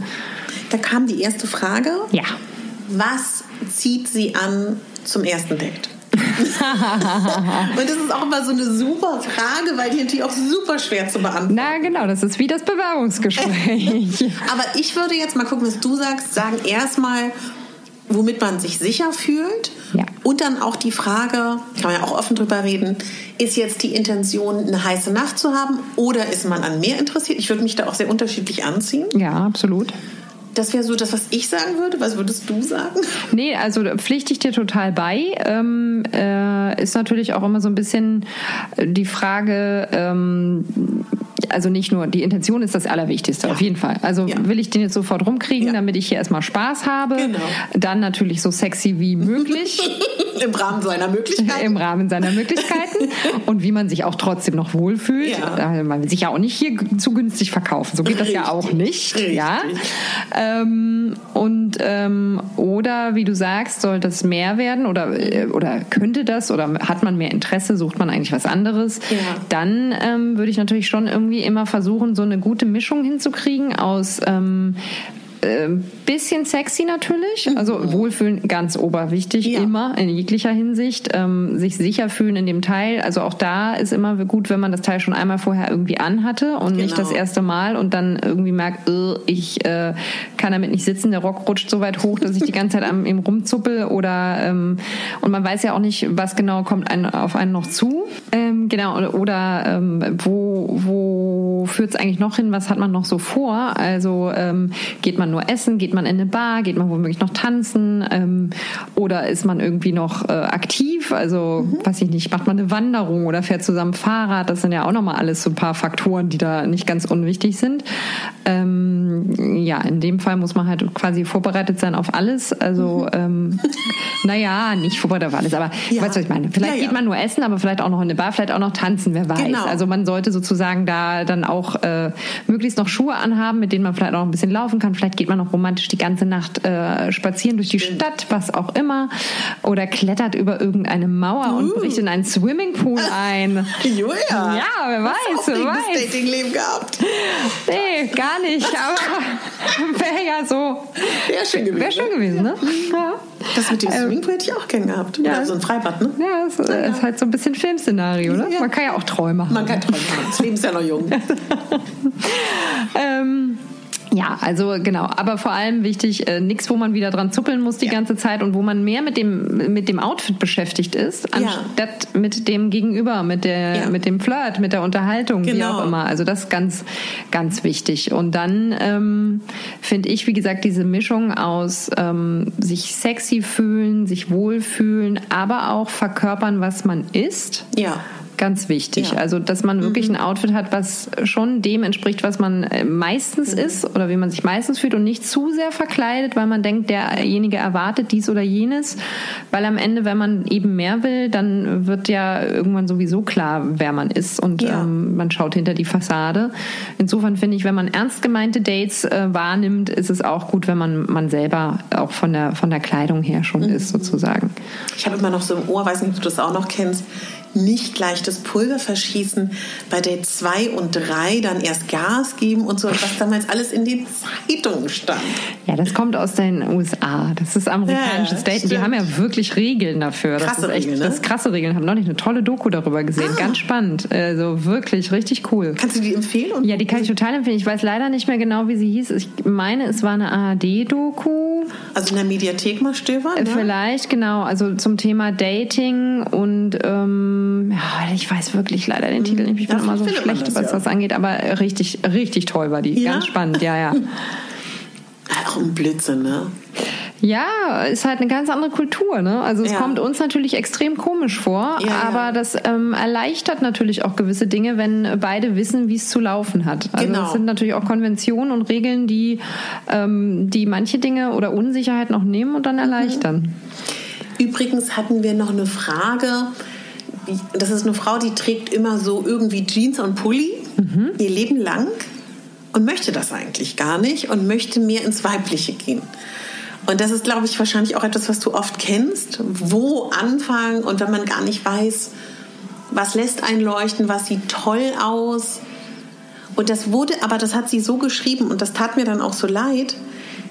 Da kam die erste Frage. Ja. Was zieht sie an zum ersten Date? und das ist auch immer so eine super Frage, weil die natürlich auch super schwer zu beantworten. Na genau, das ist wie das Bewerbungsgespräch. Aber ich würde jetzt mal gucken, was du sagst. Sagen erstmal, womit man sich sicher fühlt. Ja. Und dann auch die Frage, kann man ja auch offen drüber reden, ist jetzt die Intention, eine heiße Nacht zu haben oder ist man an mehr interessiert? Ich würde mich da auch sehr unterschiedlich anziehen. Ja, absolut. Das wäre so das, was ich sagen würde. Was würdest du sagen? Nee, also pflichte ich dir total bei. Ähm, äh, ist natürlich auch immer so ein bisschen die Frage, ähm, also nicht nur, die Intention ist das Allerwichtigste, ja. auf jeden Fall. Also ja. will ich den jetzt sofort rumkriegen, ja. damit ich hier erstmal Spaß habe. Genau. Dann natürlich so sexy wie möglich. Im Rahmen seiner Möglichkeiten. Im Rahmen seiner Möglichkeiten. Und wie man sich auch trotzdem noch wohlfühlt. Ja. Man will sich ja auch nicht hier zu günstig verkaufen. So geht Richtig. das ja auch nicht. Richtig. Ja. Ähm, und ähm, oder wie du sagst, soll das mehr werden oder, äh, oder könnte das oder hat man mehr Interesse, sucht man eigentlich was anderes, dann ähm, würde ich natürlich schon irgendwie immer versuchen, so eine gute Mischung hinzukriegen aus ähm, äh, bisschen sexy natürlich, also mhm. Wohlfühlen ganz oberwichtig, ja. immer in jeglicher Hinsicht. Ähm, sich sicher fühlen in dem Teil. Also auch da ist immer gut, wenn man das Teil schon einmal vorher irgendwie anhatte und genau. nicht das erste Mal und dann irgendwie merkt, äh, ich äh, kann damit nicht sitzen, der Rock rutscht so weit hoch, dass ich die ganze Zeit am ihm rumzuppel oder ähm, und man weiß ja auch nicht, was genau kommt einen, auf einen noch zu. Ähm, genau, oder, oder ähm, wo, wo führt es eigentlich noch hin, was hat man noch so vor? Also ähm, geht man man nur essen? Geht man in eine Bar? Geht man womöglich noch tanzen? Ähm, oder ist man irgendwie noch äh, aktiv? Also, mhm. weiß ich nicht, macht man eine Wanderung oder fährt zusammen Fahrrad. Das sind ja auch nochmal alles so ein paar Faktoren, die da nicht ganz unwichtig sind. Ähm, ja, in dem Fall muss man halt quasi vorbereitet sein auf alles. Also, mhm. ähm, naja, nicht vorbereitet auf alles, aber ja. weißt du, was ich meine? Vielleicht ja, ja. geht man nur essen, aber vielleicht auch noch in eine Bar, vielleicht auch noch tanzen, wer weiß. Genau. Also man sollte sozusagen da dann auch äh, möglichst noch Schuhe anhaben, mit denen man vielleicht auch ein bisschen laufen kann. Vielleicht geht man noch romantisch die ganze Nacht äh, spazieren durch die Stadt, was auch immer. Oder klettert über irgendeine Mauer uh. und bricht in einen Swimmingpool ein. Julia! Ja, wer weiß, Hast wer weiß. Datingleben gehabt? Nee, gar nicht, aber wäre ja so. Wäre schön gewesen. Wäre schön gewesen, ne? Ja. Das mit dem ähm, Swimmingpool hätte ich auch gern gehabt. Ja. Oder so ein Freibad, ne? Ja, das ja. ist halt so ein bisschen Filmszenario, ne? Ja. Man kann ja auch Träume haben. Man kann Träume haben. Das Leben ist ja noch jung. ähm, ja, also genau, aber vor allem wichtig, äh, nichts, wo man wieder dran zuppeln muss die ja. ganze Zeit und wo man mehr mit dem mit dem Outfit beschäftigt ist, anstatt ja. mit dem Gegenüber, mit der ja. mit dem Flirt, mit der Unterhaltung, genau. wie auch immer. Also das ist ganz ganz wichtig. Und dann ähm, finde ich, wie gesagt, diese Mischung aus ähm, sich sexy fühlen, sich wohlfühlen, aber auch verkörpern, was man ist. Ja Ganz wichtig. Ja. Also, dass man wirklich mhm. ein Outfit hat, was schon dem entspricht, was man äh, meistens mhm. ist oder wie man sich meistens fühlt und nicht zu sehr verkleidet, weil man denkt, derjenige erwartet dies oder jenes. Weil am Ende, wenn man eben mehr will, dann wird ja irgendwann sowieso klar, wer man ist und ja. ähm, man schaut hinter die Fassade. Insofern finde ich, wenn man ernst gemeinte Dates äh, wahrnimmt, ist es auch gut, wenn man, man selber auch von der, von der Kleidung her schon mhm. ist, sozusagen. Ich habe immer noch so im Ohr, weiß nicht, ob du das auch noch kennst, nicht gleich das Pulver verschießen, bei Date 2 und 3 dann erst Gas geben und so, was damals alles in den Zeitungen stand. Ja, das kommt aus den USA. Das ist amerikanisches ja, Daten. Die haben ja wirklich Regeln dafür. Krasse das ist echt, Regeln, ne? Das krasse Regeln. Haben noch nicht eine tolle Doku darüber gesehen. Ah. Ganz spannend. Also wirklich richtig cool. Kannst du die empfehlen? ja, die kann ich total empfehlen. Ich weiß leider nicht mehr genau, wie sie hieß. Ich meine, es war eine ARD-Doku. Also in der Mediathek mal stöbern? Ne? Vielleicht, genau. Also zum Thema Dating und ähm, ja, ich weiß wirklich leider den Titel nicht. Ich bin immer so schlecht, das, was ja. das angeht, aber richtig, richtig toll war die. Ja? Ganz spannend, ja, ja. Auch ein Blödsinn, ne? Ja, ist halt eine ganz andere Kultur. Ne? Also es ja. kommt uns natürlich extrem komisch vor, ja, aber ja. das ähm, erleichtert natürlich auch gewisse Dinge, wenn beide wissen, wie es zu laufen hat. Also genau. es sind natürlich auch Konventionen und Regeln, die, ähm, die manche Dinge oder Unsicherheit noch nehmen und dann erleichtern. Übrigens hatten wir noch eine Frage das ist eine Frau, die trägt immer so irgendwie Jeans und Pulli mhm. ihr Leben lang und möchte das eigentlich gar nicht und möchte mehr ins Weibliche gehen. Und das ist, glaube ich, wahrscheinlich auch etwas, was du oft kennst. Wo anfangen und wenn man gar nicht weiß, was lässt einen leuchten, was sieht toll aus. Und das wurde, aber das hat sie so geschrieben und das tat mir dann auch so leid,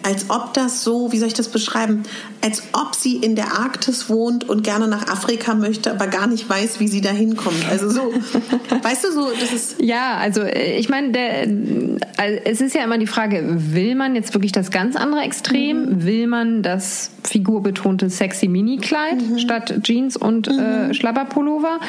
als ob das so, wie soll ich das beschreiben, als ob sie in der Arktis wohnt und gerne nach Afrika möchte, aber gar nicht weiß, wie sie da hinkommt. Also so, weißt du, so, das ist. Ja, also äh, ich meine, also es ist ja immer die Frage, will man jetzt wirklich das ganz andere Extrem? Mhm. Will man das figurbetonte sexy Mini-Kleid mhm. statt Jeans und äh, mhm. äh, Schlabberpullover?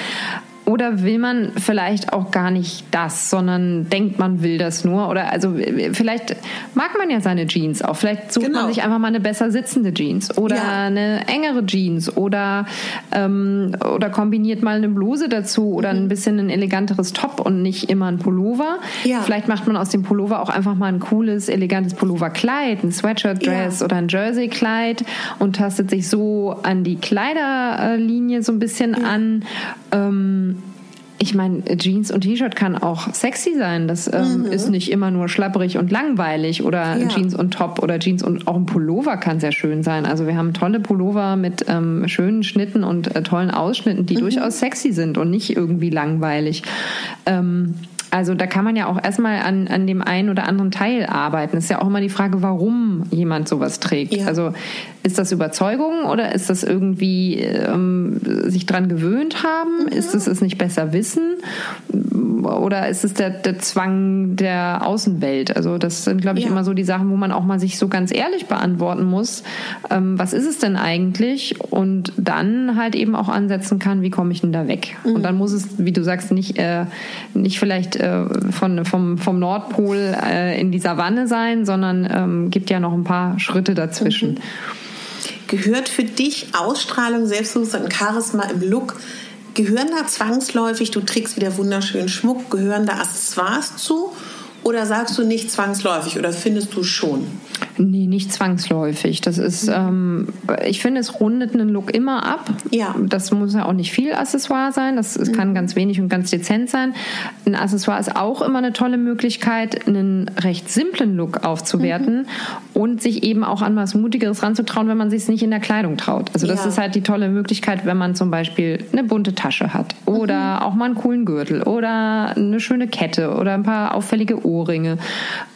Oder will man vielleicht auch gar nicht das, sondern denkt, man will das nur? Oder also vielleicht mag man ja seine Jeans auch. Vielleicht sucht genau. man sich einfach mal eine besser sitzende Jeans oder ja. eine engere Jeans oder, ähm, oder kombiniert mal eine Bluse dazu oder mhm. ein bisschen ein eleganteres Top und nicht immer ein Pullover. Ja. Vielleicht macht man aus dem Pullover auch einfach mal ein cooles, elegantes Pulloverkleid, ein Sweatshirt-Dress ja. oder ein Jersey-Kleid und tastet sich so an die Kleiderlinie so ein bisschen an. Ähm, ich meine, Jeans und T-Shirt kann auch sexy sein. Das ähm, mhm. ist nicht immer nur schlapprig und langweilig oder ja. Jeans und Top oder Jeans und auch ein Pullover kann sehr schön sein. Also wir haben tolle Pullover mit ähm, schönen Schnitten und äh, tollen Ausschnitten, die mhm. durchaus sexy sind und nicht irgendwie langweilig. Ähm, also da kann man ja auch erstmal an, an dem einen oder anderen Teil arbeiten. Es ist ja auch immer die Frage, warum jemand sowas trägt. Ja. Also ist das Überzeugung oder ist das irgendwie ähm, sich dran gewöhnt haben? Mhm. Ist es es nicht besser wissen? Oder ist es der, der Zwang der Außenwelt? Also das sind, glaube ich, ja. immer so die Sachen, wo man auch mal sich so ganz ehrlich beantworten muss. Ähm, was ist es denn eigentlich? Und dann halt eben auch ansetzen kann, wie komme ich denn da weg? Mhm. Und dann muss es, wie du sagst, nicht, äh, nicht vielleicht äh, von, vom, vom Nordpol äh, in die Savanne sein, sondern ähm, gibt ja noch ein paar Schritte dazwischen. Mhm. Gehört für dich Ausstrahlung, Selbstbewusstsein und Charisma im Look, gehören da zwangsläufig, du trägst wieder wunderschönen Schmuck, gehören da Accessoires zu? Oder sagst du nicht zwangsläufig oder findest du schon? Nee, nicht zwangsläufig. Das ist, ähm, ich finde, es rundet einen Look immer ab. Ja. Das muss ja auch nicht viel Accessoire sein. Das, das kann ganz wenig und ganz dezent sein. Ein Accessoire ist auch immer eine tolle Möglichkeit, einen recht simplen Look aufzuwerten und sich eben auch an was Mutigeres ranzutrauen, wenn man sich es nicht in der Kleidung traut. Also das Ja. ist halt die tolle Möglichkeit, wenn man zum Beispiel eine bunte Tasche hat oder auch mal einen coolen Gürtel oder eine schöne Kette oder ein paar auffällige Ohrringe.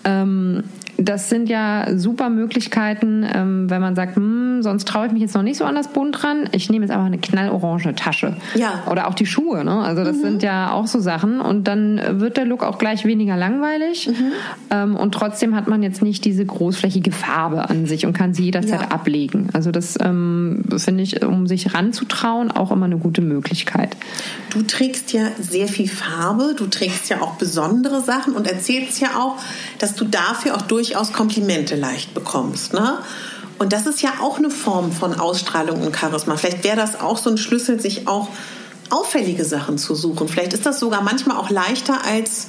Ähm, das sind ja super Möglichkeiten, ähm, wenn man sagt, hm, sonst traue ich mich jetzt noch nicht so an das Bunt ran. Ich nehme jetzt einfach eine knallorange Tasche. Ja. Oder auch die Schuhe. Ne? Also das sind ja auch so Sachen. Und dann wird der Look auch gleich weniger langweilig. Ähm, und trotzdem hat man jetzt nicht diese großflächige Farbe an sich und kann sie jederzeit Ja. ablegen. Also das ähm, finde ich, um sich ranzutrauen, auch immer eine gute Möglichkeit. Du trägst ja sehr viel Farbe, du trägst ja auch besondere Sachen und erzählst ja auch, dass du dafür auch durchaus Komplimente leicht bekommst. Ne? Und das ist ja auch eine Form von Ausstrahlung und Charisma. Vielleicht wäre das auch so ein Schlüssel, sich auch auffällige Sachen zu suchen. Vielleicht ist das sogar manchmal auch leichter als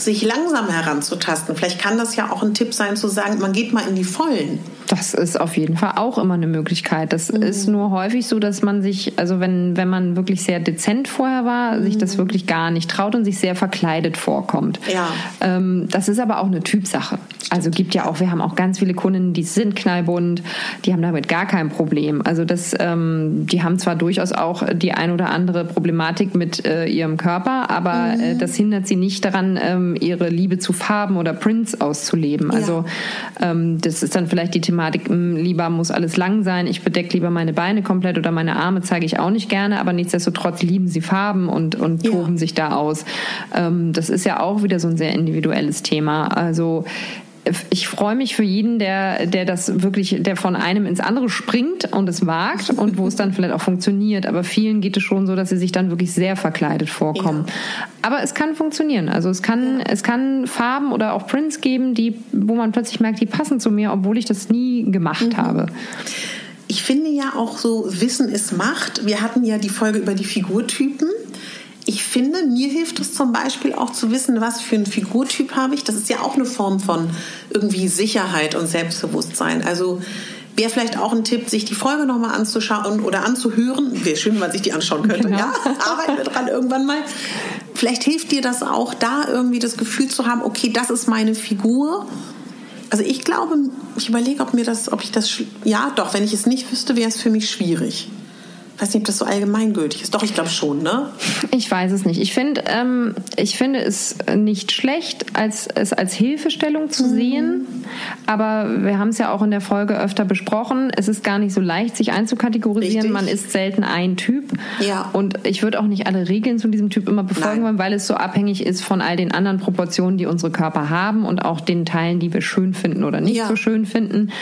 sich langsam heranzutasten. Vielleicht kann das ja auch ein Tipp sein, zu sagen, man geht mal in die Vollen. Das ist auf jeden Fall auch immer eine Möglichkeit. Das ist nur häufig so, dass man sich, also wenn, wenn man wirklich sehr dezent vorher war, sich das wirklich gar nicht traut und sich sehr verkleidet vorkommt. Ja. Ähm, das ist aber auch eine Typsache. Also gibt ja auch, wir haben auch ganz viele Kundinnen, die sind knallbunt, die haben damit gar kein Problem. Also das, ähm, die haben zwar durchaus auch die ein oder andere Problematik mit äh, ihrem Körper, aber äh, das hindert sie nicht daran, ähm, ihre Liebe zu Farben oder Prints auszuleben. Also ähm, das ist dann vielleicht die Thematik, mh, lieber muss alles lang sein, ich bedecke lieber meine Beine komplett oder meine Arme zeige ich auch nicht gerne, aber nichtsdestotrotz lieben sie Farben und, und Ja. toben sich da aus. Ähm, das ist ja auch wieder so ein sehr individuelles Thema. Also ich freue mich für jeden, der, der das wirklich, der von einem ins andere springt und es wagt und wo es dann vielleicht auch funktioniert. Aber vielen geht es schon so, dass sie sich dann wirklich sehr verkleidet vorkommen. Aber es kann funktionieren. Also es kann, es kann Farben oder auch Prints geben, die, wo man plötzlich merkt, die passen zu mir, obwohl ich das nie gemacht habe. Ich finde ja auch so, Wissen ist Macht. Wir hatten ja die Folge über die Figurtypen. Ich finde, mir hilft es zum Beispiel auch zu wissen, was für einen Figurtyp habe ich. Das ist ja auch eine Form von irgendwie Sicherheit und Selbstbewusstsein. Also wäre vielleicht auch ein Tipp, sich die Folge nochmal anzuschauen oder anzuhören. Wäre schön, wenn man sich die anschauen könnte. Genau. Ja, arbeiten wir dran irgendwann mal. Vielleicht hilft dir das auch, da irgendwie das Gefühl zu haben, okay, das ist meine Figur. Also ich glaube, ich überlege, ob mir das, ob ich das, ja doch, wenn ich es nicht wüsste, wäre es für mich schwierig. Ich weiß nicht, ob das so allgemeingültig ist. Doch, ich glaube schon, ne? Ich weiß es nicht. Ich finde, ähm, ich finde es nicht schlecht, als, es als Hilfestellung zu sehen. Aber wir haben es ja auch in der Folge öfter besprochen. Es ist gar nicht so leicht, sich einzukategorisieren. Richtig. Man ist selten ein Typ. Ja. Und ich würde auch nicht alle Regeln zu diesem Typ immer befolgen Nein. wollen, weil es so abhängig ist von all den anderen Proportionen, die unsere Körper haben und auch den Teilen, die wir schön finden oder nicht Ja. so schön finden.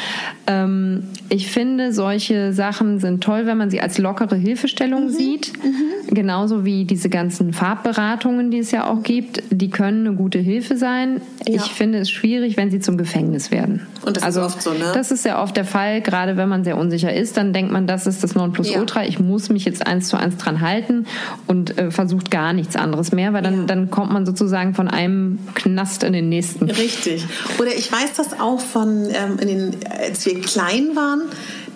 Ähm, ich finde, solche Sachen sind toll, wenn man sie als lockere Hilfestellung sieht. Genauso wie diese ganzen Farbberatungen, die es ja auch gibt, die können eine gute Hilfe sein. Ja. Ich finde es schwierig, wenn sie zum Gefängnis werden. Und das ist also, oft so, ne? Das ist sehr oft der Fall, gerade wenn man sehr unsicher ist, dann denkt man, das ist das Nonplusultra. Ich muss mich jetzt eins zu eins dran halten und äh, versucht gar nichts anderes mehr, weil dann, Ja. dann kommt man sozusagen von einem Knast in den nächsten. Richtig. Oder ich weiß das auch von, ähm, in den, als wir klein waren,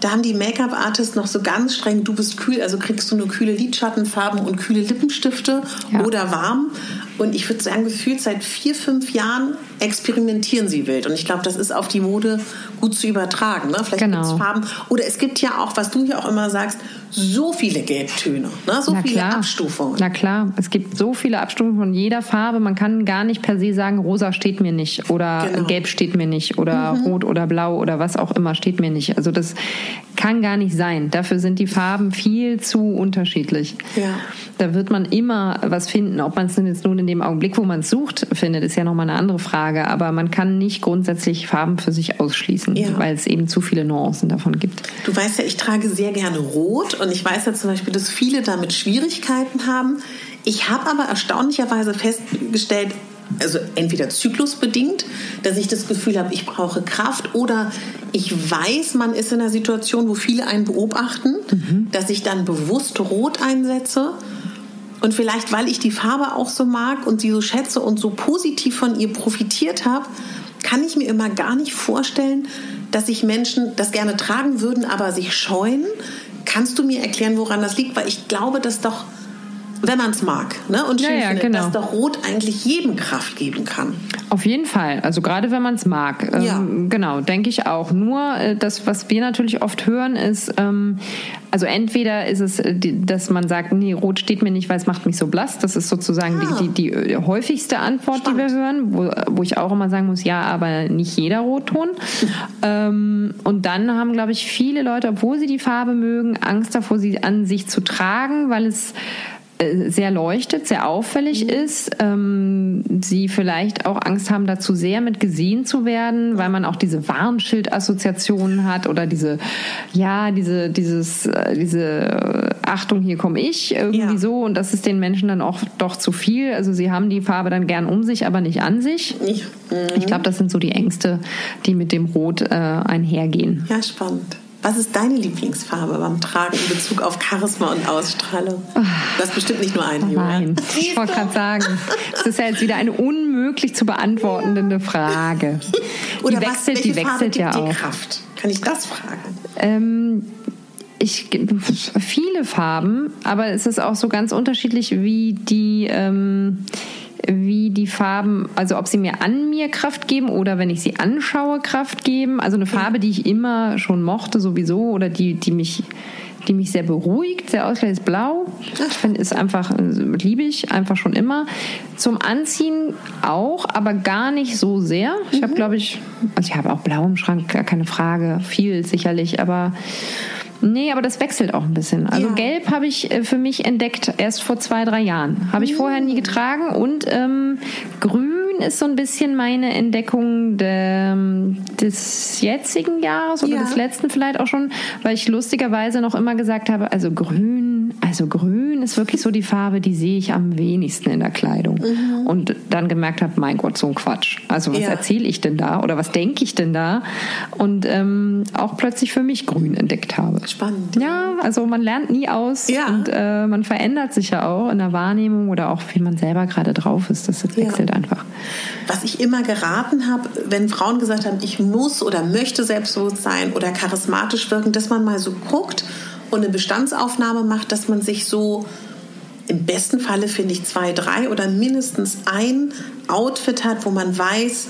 da haben die Make-up-Artists noch so ganz streng, du bist kühl, also kriegst du nur kühle Lidschattenfarben und kühle Lippenstifte Ja. oder warm. Und ich würde sagen, gefühlt seit vier, fünf Jahren experimentieren sie wild. Und ich glaube, das ist auf die Mode gut zu übertragen. Ne? Vielleicht Genau. gibt's Farben. Oder es gibt ja auch, was du hier auch immer sagst, so viele Gelbtöne, ne? so Na viele klar. Abstufungen. Na klar, es gibt so viele Abstufungen von jeder Farbe. Man kann gar nicht per se sagen, rosa steht mir nicht oder Genau. Mhm. gelb steht mir nicht oder rot oder blau oder was auch immer steht mir nicht. Also das kann gar nicht sein. Dafür sind die Farben viel zu unterschiedlich. Ja. Da wird man immer was finden. Ob man es jetzt nun in dem Augenblick, wo man es sucht, findet, ist ja nochmal eine andere Frage. Aber man kann nicht grundsätzlich Farben für sich ausschließen, Ja. weil es eben zu viele Nuancen davon gibt. Du weißt ja, ich trage sehr gerne Rot und ich weiß ja zum Beispiel, dass viele damit Schwierigkeiten haben. Ich habe aber erstaunlicherweise festgestellt, also entweder zyklusbedingt, dass ich das Gefühl habe, ich brauche Kraft oder ich weiß, man ist in einer Situation, wo viele einen beobachten, mhm. dass ich dann bewusst rot einsetze. Und vielleicht, weil ich die Farbe auch so mag und sie so schätze und so positiv von ihr profitiert habe, kann ich mir immer gar nicht vorstellen, dass sich Menschen das gerne tragen würden, aber sich scheuen. Kannst du mir erklären, woran das liegt? Weil ich glaube, dass doch wenn man es mag ne? und schön ja, ja, findet, genau. dass doch Rot eigentlich jedem Kraft geben kann. Auf jeden Fall, also gerade wenn man es mag. Ähm, ja. genau, denke ich auch. Nur äh, das, was wir natürlich oft hören, ist, ähm, also entweder ist es, äh, dass man sagt, nee, Rot steht mir nicht, weil es macht mich so blass. Das ist sozusagen ah. die, die, die, häufigste Antwort, Spannend. die wir hören, wo, wo ich auch immer sagen muss, ja, aber nicht jeder Rotton. ähm, und dann haben, glaube ich, viele Leute, obwohl sie die Farbe mögen, Angst davor, sie an sich zu tragen, weil es äh, sehr leuchtet, sehr auffällig mhm. ist. Ähm, sie vielleicht auch Angst haben, dazu sehr mit gesehen zu werden, weil man auch diese Warnschildassoziationen hat oder diese, ja, diese, dieses, äh, diese äh, Achtung, hier komme ich, irgendwie ja. so. Und das ist den Menschen dann auch doch zu viel. Also sie haben die Farbe dann gern um sich, aber nicht an sich. Ich, mhm. ich glaube, das sind so die Ängste, die mit dem Rot äh, einhergehen. Ja, spannend. Was ist deine Lieblingsfarbe beim Tragen in Bezug auf Charisma und Ausstrahlung? Du hast bestimmt nicht nur eine, Julia. Nein, ich wollte gerade sagen, das ist ja jetzt wieder eine unmöglich zu beantwortende Frage. Oder die wechselt, was, die wechselt ja auch. Kraft? Kann ich das fragen? Ähm, ich viele Farben, aber es ist auch so ganz unterschiedlich, wie die ähm, wie die Farben, also ob sie mir an mir Kraft geben oder wenn ich sie anschaue Kraft geben. Also eine Farbe, die ich immer schon mochte sowieso oder die, die mich die mich sehr beruhigt, sehr ausgleich ist blau. Ich finde, ist einfach, liebe ich einfach schon immer. Zum Anziehen auch, aber gar nicht so sehr. Ich habe, mhm. glaube ich, also ich habe auch blau im Schrank, gar keine Frage, viel sicherlich, aber Nee, aber das wechselt auch ein bisschen. Also ja. Gelb habe ich äh, für mich entdeckt erst vor zwei, drei Jahren. Habe ich vorher nie getragen. Und ähm, Grün ist so ein bisschen meine Entdeckung de, des jetzigen Jahres oder ja. des letzten vielleicht auch schon, weil ich lustigerweise noch immer gesagt habe, also Grün, also Grün ist wirklich so die Farbe, die sehe ich am wenigsten in der Kleidung. Mhm. Und dann gemerkt habe, mein Gott, so ein Quatsch. Also was ja. erzähle ich denn da oder was denke ich denn da? Und ähm, auch plötzlich für mich Grün entdeckt habe. Spannend. Ja, also man lernt nie aus ja. und äh, man verändert sich ja auch in der Wahrnehmung oder auch wie man selber gerade drauf ist. Das wechselt ja. einfach. Was ich immer geraten habe, wenn Frauen gesagt haben, ich muss oder möchte selbstbewusst sein oder charismatisch wirken, dass man mal so guckt und eine Bestandsaufnahme macht, dass man sich so im besten Falle finde ich zwei, drei oder mindestens ein Outfit hat, wo man weiß,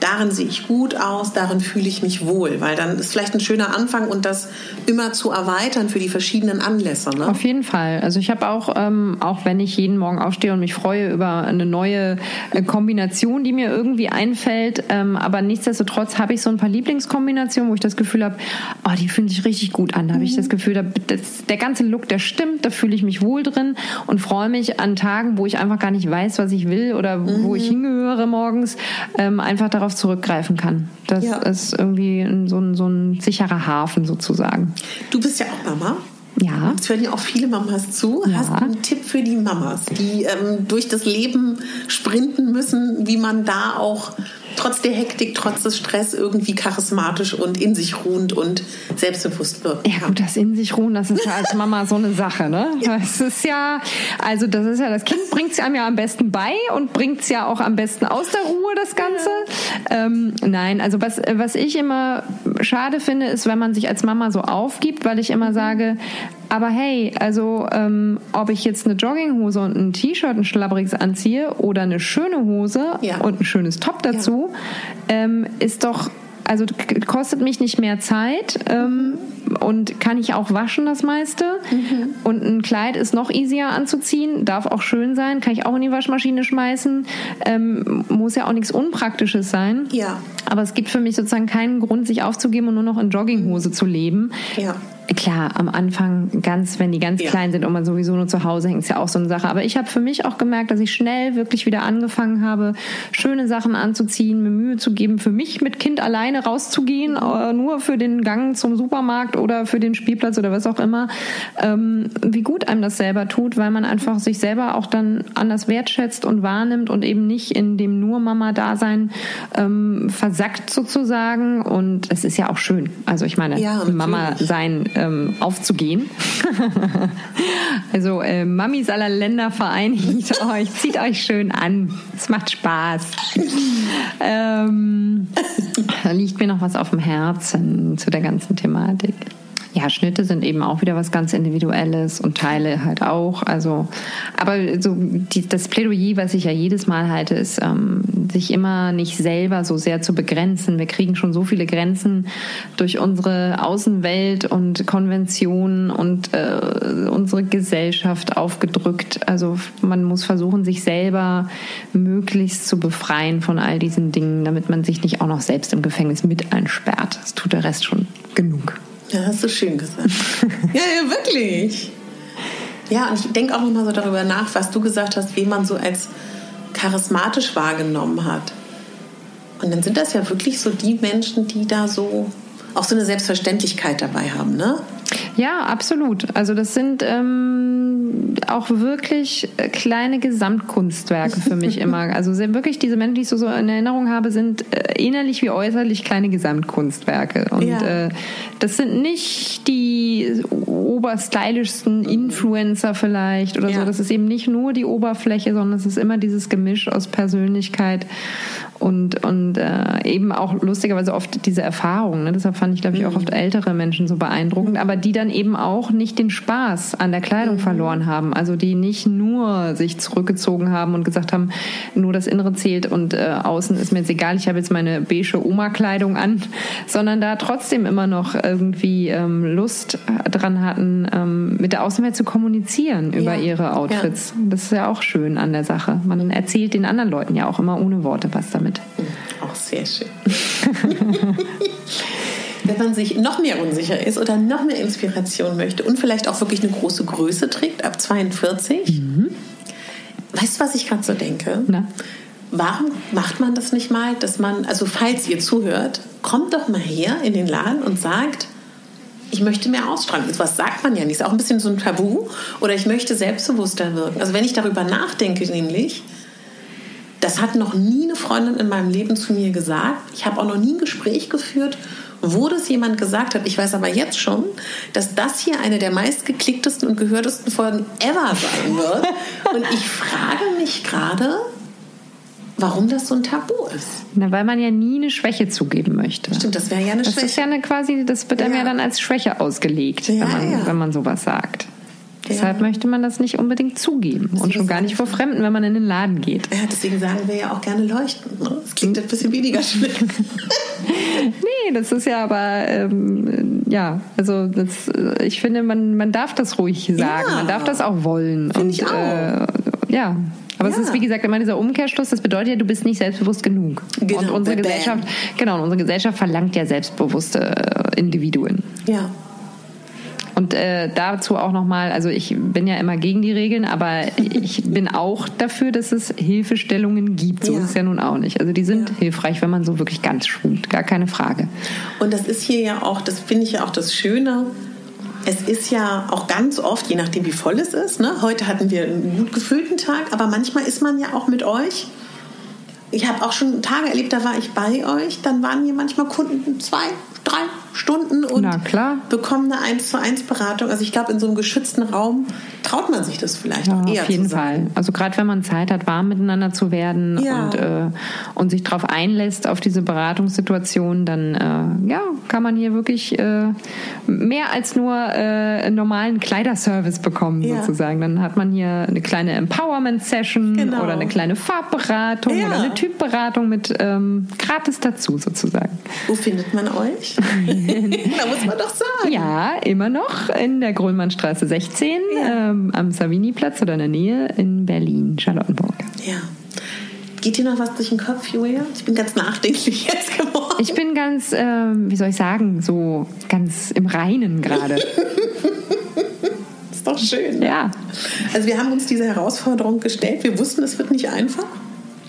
darin sehe ich gut aus, darin fühle ich mich wohl, weil dann ist vielleicht ein schöner Anfang und das immer zu erweitern für die verschiedenen Anlässe. Ne? Auf jeden Fall. Also ich habe auch, ähm, auch wenn ich jeden Morgen aufstehe und mich freue über eine neue äh, Kombination, die mir irgendwie einfällt, ähm, aber nichtsdestotrotz habe ich so ein paar Lieblingskombinationen, wo ich das Gefühl habe, oh, die fühlen sich richtig gut an. Da habe ich das Gefühl, da, das, der ganze Look, der stimmt, da fühle ich mich wohl drin und freue mich an Tagen, wo ich einfach gar nicht weiß, was ich will oder mhm. wo ich mhm. Hingehöre morgens, ähm, einfach darauf zurückgreifen kann. Das ja. ist irgendwie so ein, so ein sicherer Hafen sozusagen. Du bist ja auch Mama. Ja. Es hören ja auch viele Mamas zu. Ja. Hast du einen Tipp für die Mamas, die ähm, durch das Leben sprinten müssen, wie man da auch trotz der Hektik, trotz des Stress irgendwie charismatisch und in sich ruhend und selbstbewusst wirkt. Ja, gut, das in sich ruhen, das ist ja als Mama so eine Sache, ne? Ja. Das ist ja, also das ist ja, das Kind bringt es einem ja am besten bei und bringt es ja auch am besten aus der Ruhe, das Ganze. Ja. Ähm, nein, also was, was ich immer schade finde, ist, wenn man sich als Mama so aufgibt, weil ich immer sage, aber hey, also ähm, ob ich jetzt eine Jogginghose und ein T-Shirt, ein schlabbriges anziehe oder eine schöne Hose ja. und ein schönes Top dazu, ja. ähm, ist doch also kostet mich nicht mehr Zeit ähm, und kann ich auch waschen das meiste. Mhm. Und ein Kleid ist noch easier anzuziehen, darf auch schön sein, kann ich auch in die Waschmaschine schmeißen. Ähm, muss ja auch nichts Unpraktisches sein. Ja. Aber es gibt für mich sozusagen keinen Grund, sich aufzugeben und nur noch in Jogginghose zu leben. Ja klar, am Anfang ganz, wenn die ganz ja. klein sind und man sowieso nur zu Hause hängt, ist ja auch so eine Sache. Aber ich habe für mich auch gemerkt, dass ich schnell wirklich wieder angefangen habe, schöne Sachen anzuziehen, mir Mühe zu geben, für mich mit Kind alleine rauszugehen, äh, nur für den Gang zum Supermarkt oder für den Spielplatz oder was auch immer. Ähm, wie gut einem das selber tut, weil man einfach sich selber auch dann anders wertschätzt und wahrnimmt und eben nicht in dem nur Mama-Dasein ähm, versackt sozusagen. Und es ist ja auch schön. Also ich meine, ja, Mama sein ähm, aufzugehen. also äh, Mamis aller Länder vereinigt euch, zieht euch schön an. Es macht Spaß. ähm, da liegt mir noch was auf dem Herzen zu der ganzen Thematik. Ja, Schnitte sind eben auch wieder was ganz Individuelles und Teile halt auch. Also, aber so die, das Plädoyer, was ich ja jedes Mal halte, ist, ähm, sich immer nicht selber so sehr zu begrenzen. Wir kriegen schon so viele Grenzen durch unsere Außenwelt und Konventionen und äh, unsere Gesellschaft aufgedrückt. Also man muss versuchen, sich selber möglichst zu befreien von all diesen Dingen, damit man sich nicht auch noch selbst im Gefängnis mit einsperrt. Das tut der Rest schon genug. Ja, hast du schön gesagt. ja, ja, wirklich. Ja, und ich denke auch nochmal so darüber nach, was du gesagt hast, wie man so als charismatisch wahrgenommen hat. Und dann sind das ja wirklich so die Menschen, die da so auch so eine Selbstverständlichkeit dabei haben, ne? Ja, absolut. Also das sind ähm, auch wirklich kleine Gesamtkunstwerke für mich immer. Also wirklich diese Menschen, die ich so, so in Erinnerung habe, sind äh, innerlich wie äußerlich kleine Gesamtkunstwerke. Und ja. äh, das sind nicht die oberstylischsten Influencer vielleicht oder ja. so. Das ist eben nicht nur die Oberfläche, sondern es ist immer dieses Gemisch aus Persönlichkeit und, und äh, eben auch lustigerweise oft diese Erfahrung. Ne? Deshalb fand ich, glaube ich, auch mhm. oft ältere Menschen so beeindruckend, aber die dann eben auch nicht den Spaß an der Kleidung mhm. verloren haben. Also die nicht nur sich zurückgezogen haben und gesagt haben, nur das Innere zählt und äh, außen ist mir jetzt egal, ich habe jetzt meine beige Oma-Kleidung an, sondern da trotzdem immer noch irgendwie ähm, Lust dran hatten, ähm, mit der Außenwelt zu kommunizieren über ja. ihre Outfits. Ja. Das ist ja auch schön an der Sache. Man erzählt den anderen Leuten ja auch immer ohne Worte was damit damit. Auch sehr schön. Wenn man sich noch mehr unsicher ist oder noch mehr Inspiration möchte und vielleicht auch wirklich eine große Größe trägt, ab 42, mhm. weißt du, was ich gerade so denke? Na? Warum macht man das nicht mal, dass man, also falls ihr zuhört, kommt doch mal her in den Laden und sagt, ich möchte mehr ausstrahlen. Was sagt man ja nicht. Ist auch ein bisschen so ein Tabu. Oder ich möchte selbstbewusster wirken. Also wenn ich darüber nachdenke, nämlich, das hat noch nie eine Freundin in meinem Leben zu mir gesagt. Ich habe auch noch nie ein Gespräch geführt, wo das jemand gesagt hat. Ich weiß aber jetzt schon, dass das hier eine der meistgeklicktesten und gehörtesten Folgen ever sein wird. Und ich frage mich gerade, warum das so ein Tabu ist. Na, weil man ja nie eine Schwäche zugeben möchte. Stimmt, das wäre ja eine das Schwäche. Das ist ja eine quasi, das wird einem ja. ja dann als Schwäche ausgelegt, ja, wenn, man, ja. wenn man sowas sagt. Deshalb möchte man das nicht unbedingt zugeben deswegen und schon gar nicht vor Fremden, wenn man in den Laden geht. Ja, deswegen sagen wir ja auch gerne leuchten. Das klingt ein bisschen weniger schlimm. nee, das ist ja aber, ähm, ja, also das, ich finde, man, man darf das ruhig sagen. Ja. Man darf das auch wollen. Finde ich auch. Äh, ja, aber ja. es ist, wie gesagt, immer dieser Umkehrschluss. Das bedeutet ja, du bist nicht selbstbewusst genug. Genau, und unsere Gesellschaft, genau, unsere Gesellschaft verlangt ja selbstbewusste äh, Individuen. Ja. Und äh, dazu auch nochmal, also ich bin ja immer gegen die Regeln, aber ich bin auch dafür, dass es Hilfestellungen gibt. So ja. ist es ja nun auch nicht. Also die sind ja. hilfreich, wenn man so wirklich ganz schwimmt, gar keine Frage. Und das ist hier ja auch, das finde ich ja auch das Schöne. Es ist ja auch ganz oft, je nachdem wie voll es ist, ne? heute hatten wir einen gut gefüllten Tag, aber manchmal ist man ja auch mit euch ich habe auch schon Tage erlebt, da war ich bei euch, dann waren mir manchmal Kunden zwei, drei Stunden und bekommen eine 1 zu 1 Beratung. Also ich glaube, in so einem geschützten Raum traut man sich das vielleicht ja, auch eher. Auf jeden Fall. Also gerade wenn man Zeit hat, warm miteinander zu werden ja. und, äh, und sich darauf einlässt, auf diese Beratungssituation, dann äh, ja, kann man hier wirklich äh, mehr als nur äh, einen normalen Kleiderservice bekommen, ja. sozusagen. Dann hat man hier eine kleine Empowerment-Session genau. oder eine kleine Farbberatung oder eine Typberatung mit ähm, gratis dazu, sozusagen. Wo findet man euch? da muss man doch sagen. Ja, immer noch in der Grönmannstraße 16 ja. ähm, am Savini-Platz oder in der Nähe in Berlin, Charlottenburg. Ja. Geht dir noch was durch den Kopf, Julia? Ich bin ganz nachdenklich jetzt geworden. Ich bin ganz, äh, wie soll ich sagen, so ganz im Reinen gerade. ist doch schön. Ja. Also wir haben uns diese Herausforderung gestellt. Wir wussten, es wird nicht einfach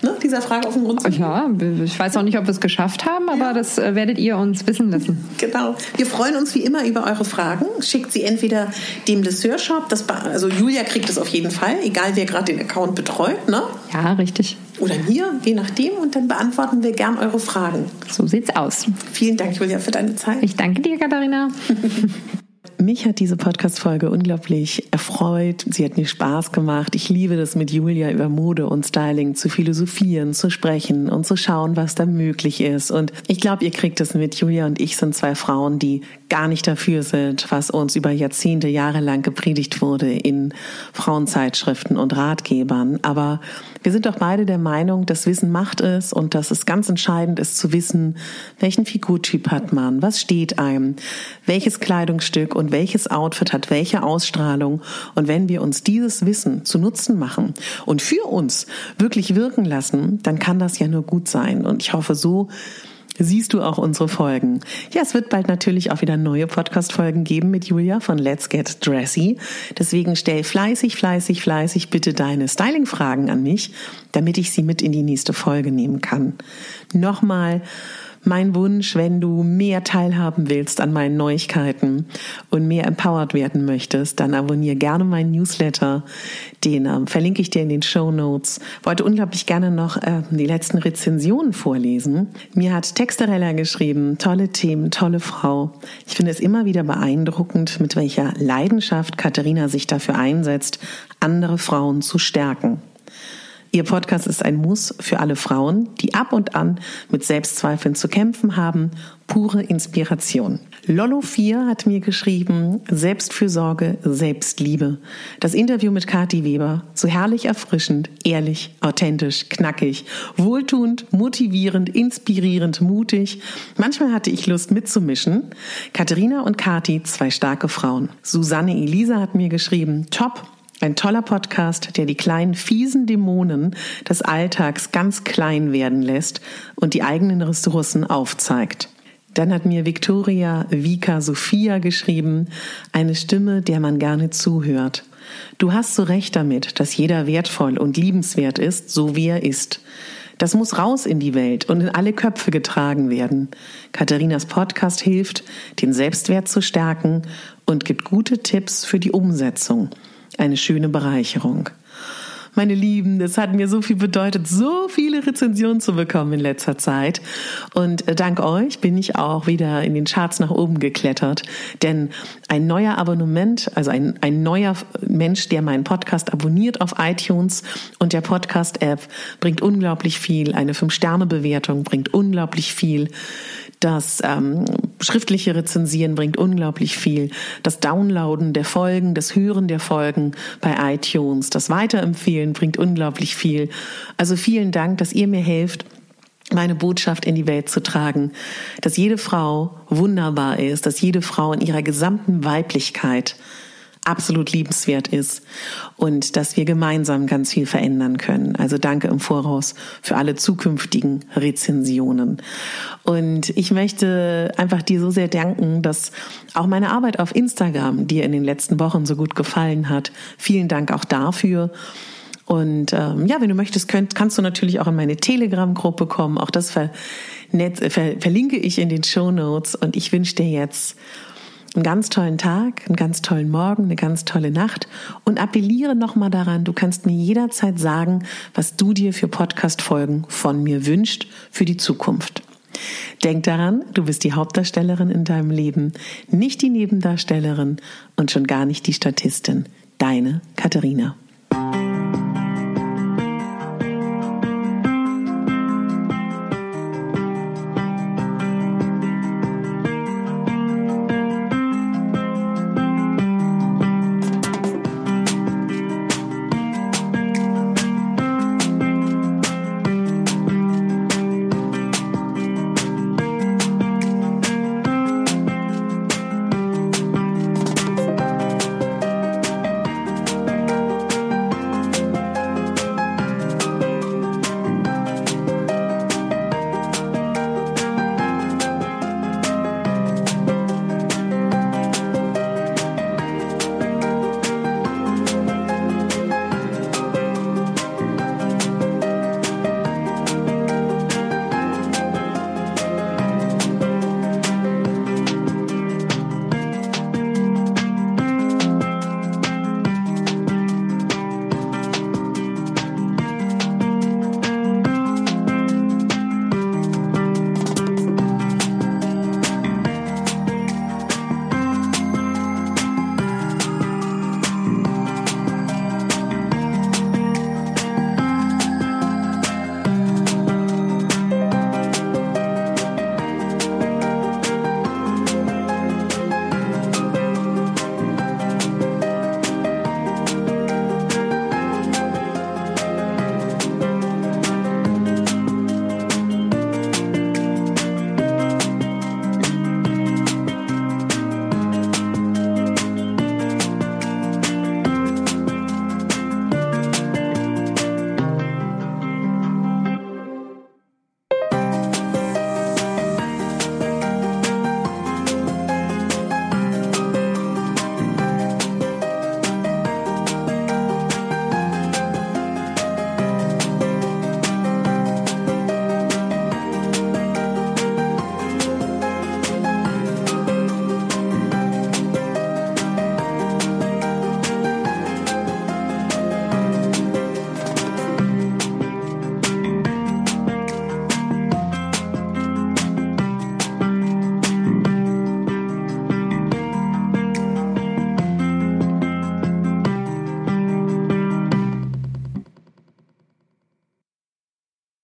ne, dieser Frage auf den Grund zu gehen. Ja, ich weiß auch nicht, ob wir es geschafft haben, aber ja. das äh, werdet ihr uns wissen lassen. Genau. Wir freuen uns wie immer über eure Fragen. Schickt sie entweder dem Dessertshop, also Julia kriegt es auf jeden Fall, egal wer gerade den Account betreut. Ne? Ja, richtig. Oder mir, je nachdem, und dann beantworten wir gern eure Fragen. So sieht's aus. Vielen Dank, Julia, für deine Zeit. Ich danke dir, Katharina. Mich hat diese Podcast-Folge unglaublich erfreut. Sie hat mir Spaß gemacht. Ich liebe das mit Julia über Mode und Styling zu philosophieren, zu sprechen und zu schauen, was da möglich ist. Und ich glaube, ihr kriegt es mit. Julia und ich sind zwei Frauen, die gar nicht dafür sind, was uns über Jahrzehnte, Jahre lang gepredigt wurde in Frauenzeitschriften und Ratgebern. Aber wir sind doch beide der Meinung, dass Wissen Macht ist und dass es ganz entscheidend ist zu wissen, welchen Figurtyp hat man, was steht einem, welches Kleidungsstück und welches Outfit hat welche Ausstrahlung. Und wenn wir uns dieses Wissen zu Nutzen machen und für uns wirklich wirken lassen, dann kann das ja nur gut sein. Und ich hoffe, so siehst du auch unsere Folgen. Ja, es wird bald natürlich auch wieder neue Podcast-Folgen geben mit Julia von Let's Get Dressy. Deswegen stell fleißig, fleißig, fleißig bitte deine Styling-Fragen an mich, damit ich sie mit in die nächste Folge nehmen kann. Nochmal mein Wunsch, wenn du mehr teilhaben willst an meinen Neuigkeiten und mehr empowered werden möchtest, dann abonniere gerne meinen Newsletter. Den äh, verlinke ich dir in den Show Notes. Wollte unglaublich gerne noch äh, die letzten Rezensionen vorlesen. Mir hat Texterella geschrieben, tolle Themen, tolle Frau. Ich finde es immer wieder beeindruckend, mit welcher Leidenschaft Katharina sich dafür einsetzt, andere Frauen zu stärken. Ihr Podcast ist ein Muss für alle Frauen, die ab und an mit Selbstzweifeln zu kämpfen haben. Pure Inspiration. Lollo4 hat mir geschrieben, Selbstfürsorge, Selbstliebe. Das Interview mit Kati Weber, so herrlich erfrischend, ehrlich, authentisch, knackig, wohltuend, motivierend, inspirierend, mutig. Manchmal hatte ich Lust mitzumischen. Katharina und Kati, zwei starke Frauen. Susanne Elisa hat mir geschrieben, top, ein toller Podcast, der die kleinen fiesen Dämonen des Alltags ganz klein werden lässt und die eigenen Ressourcen aufzeigt. Dann hat mir Victoria Vika Sophia geschrieben, eine Stimme, der man gerne zuhört. Du hast so recht damit, dass jeder wertvoll und liebenswert ist, so wie er ist. Das muss raus in die Welt und in alle Köpfe getragen werden. Katharinas Podcast hilft, den Selbstwert zu stärken und gibt gute Tipps für die Umsetzung eine schöne Bereicherung. Meine Lieben, das hat mir so viel bedeutet, so viele Rezensionen zu bekommen in letzter Zeit. Und äh, dank euch bin ich auch wieder in den Charts nach oben geklettert. Denn ein neuer Abonnement, also ein, ein neuer Mensch, der meinen Podcast abonniert auf iTunes und der Podcast-App, bringt unglaublich viel. Eine Fünf-Sterne-Bewertung bringt unglaublich viel. Das ähm, schriftliche Rezensieren bringt unglaublich viel. Das Downloaden der Folgen, das Hören der Folgen bei iTunes, das Weiterempfehlen bringt unglaublich viel. Also vielen Dank, dass ihr mir helft, meine Botschaft in die Welt zu tragen, dass jede Frau wunderbar ist, dass jede Frau in ihrer gesamten Weiblichkeit absolut liebenswert ist und dass wir gemeinsam ganz viel verändern können. Also danke im Voraus für alle zukünftigen Rezensionen. Und ich möchte einfach dir so sehr danken, dass auch meine Arbeit auf Instagram dir in den letzten Wochen so gut gefallen hat. Vielen Dank auch dafür. Und ähm, ja, wenn du möchtest, könnt, kannst du natürlich auch in meine Telegram-Gruppe kommen. Auch das ver, ver, verlinke ich in den Show Notes. Und ich wünsche dir jetzt einen ganz tollen Tag, einen ganz tollen Morgen, eine ganz tolle Nacht und appelliere nochmal daran, du kannst mir jederzeit sagen, was du dir für Podcast-Folgen von mir wünscht für die Zukunft. Denk daran, du bist die Hauptdarstellerin in deinem Leben, nicht die Nebendarstellerin und schon gar nicht die Statistin. Deine Katharina.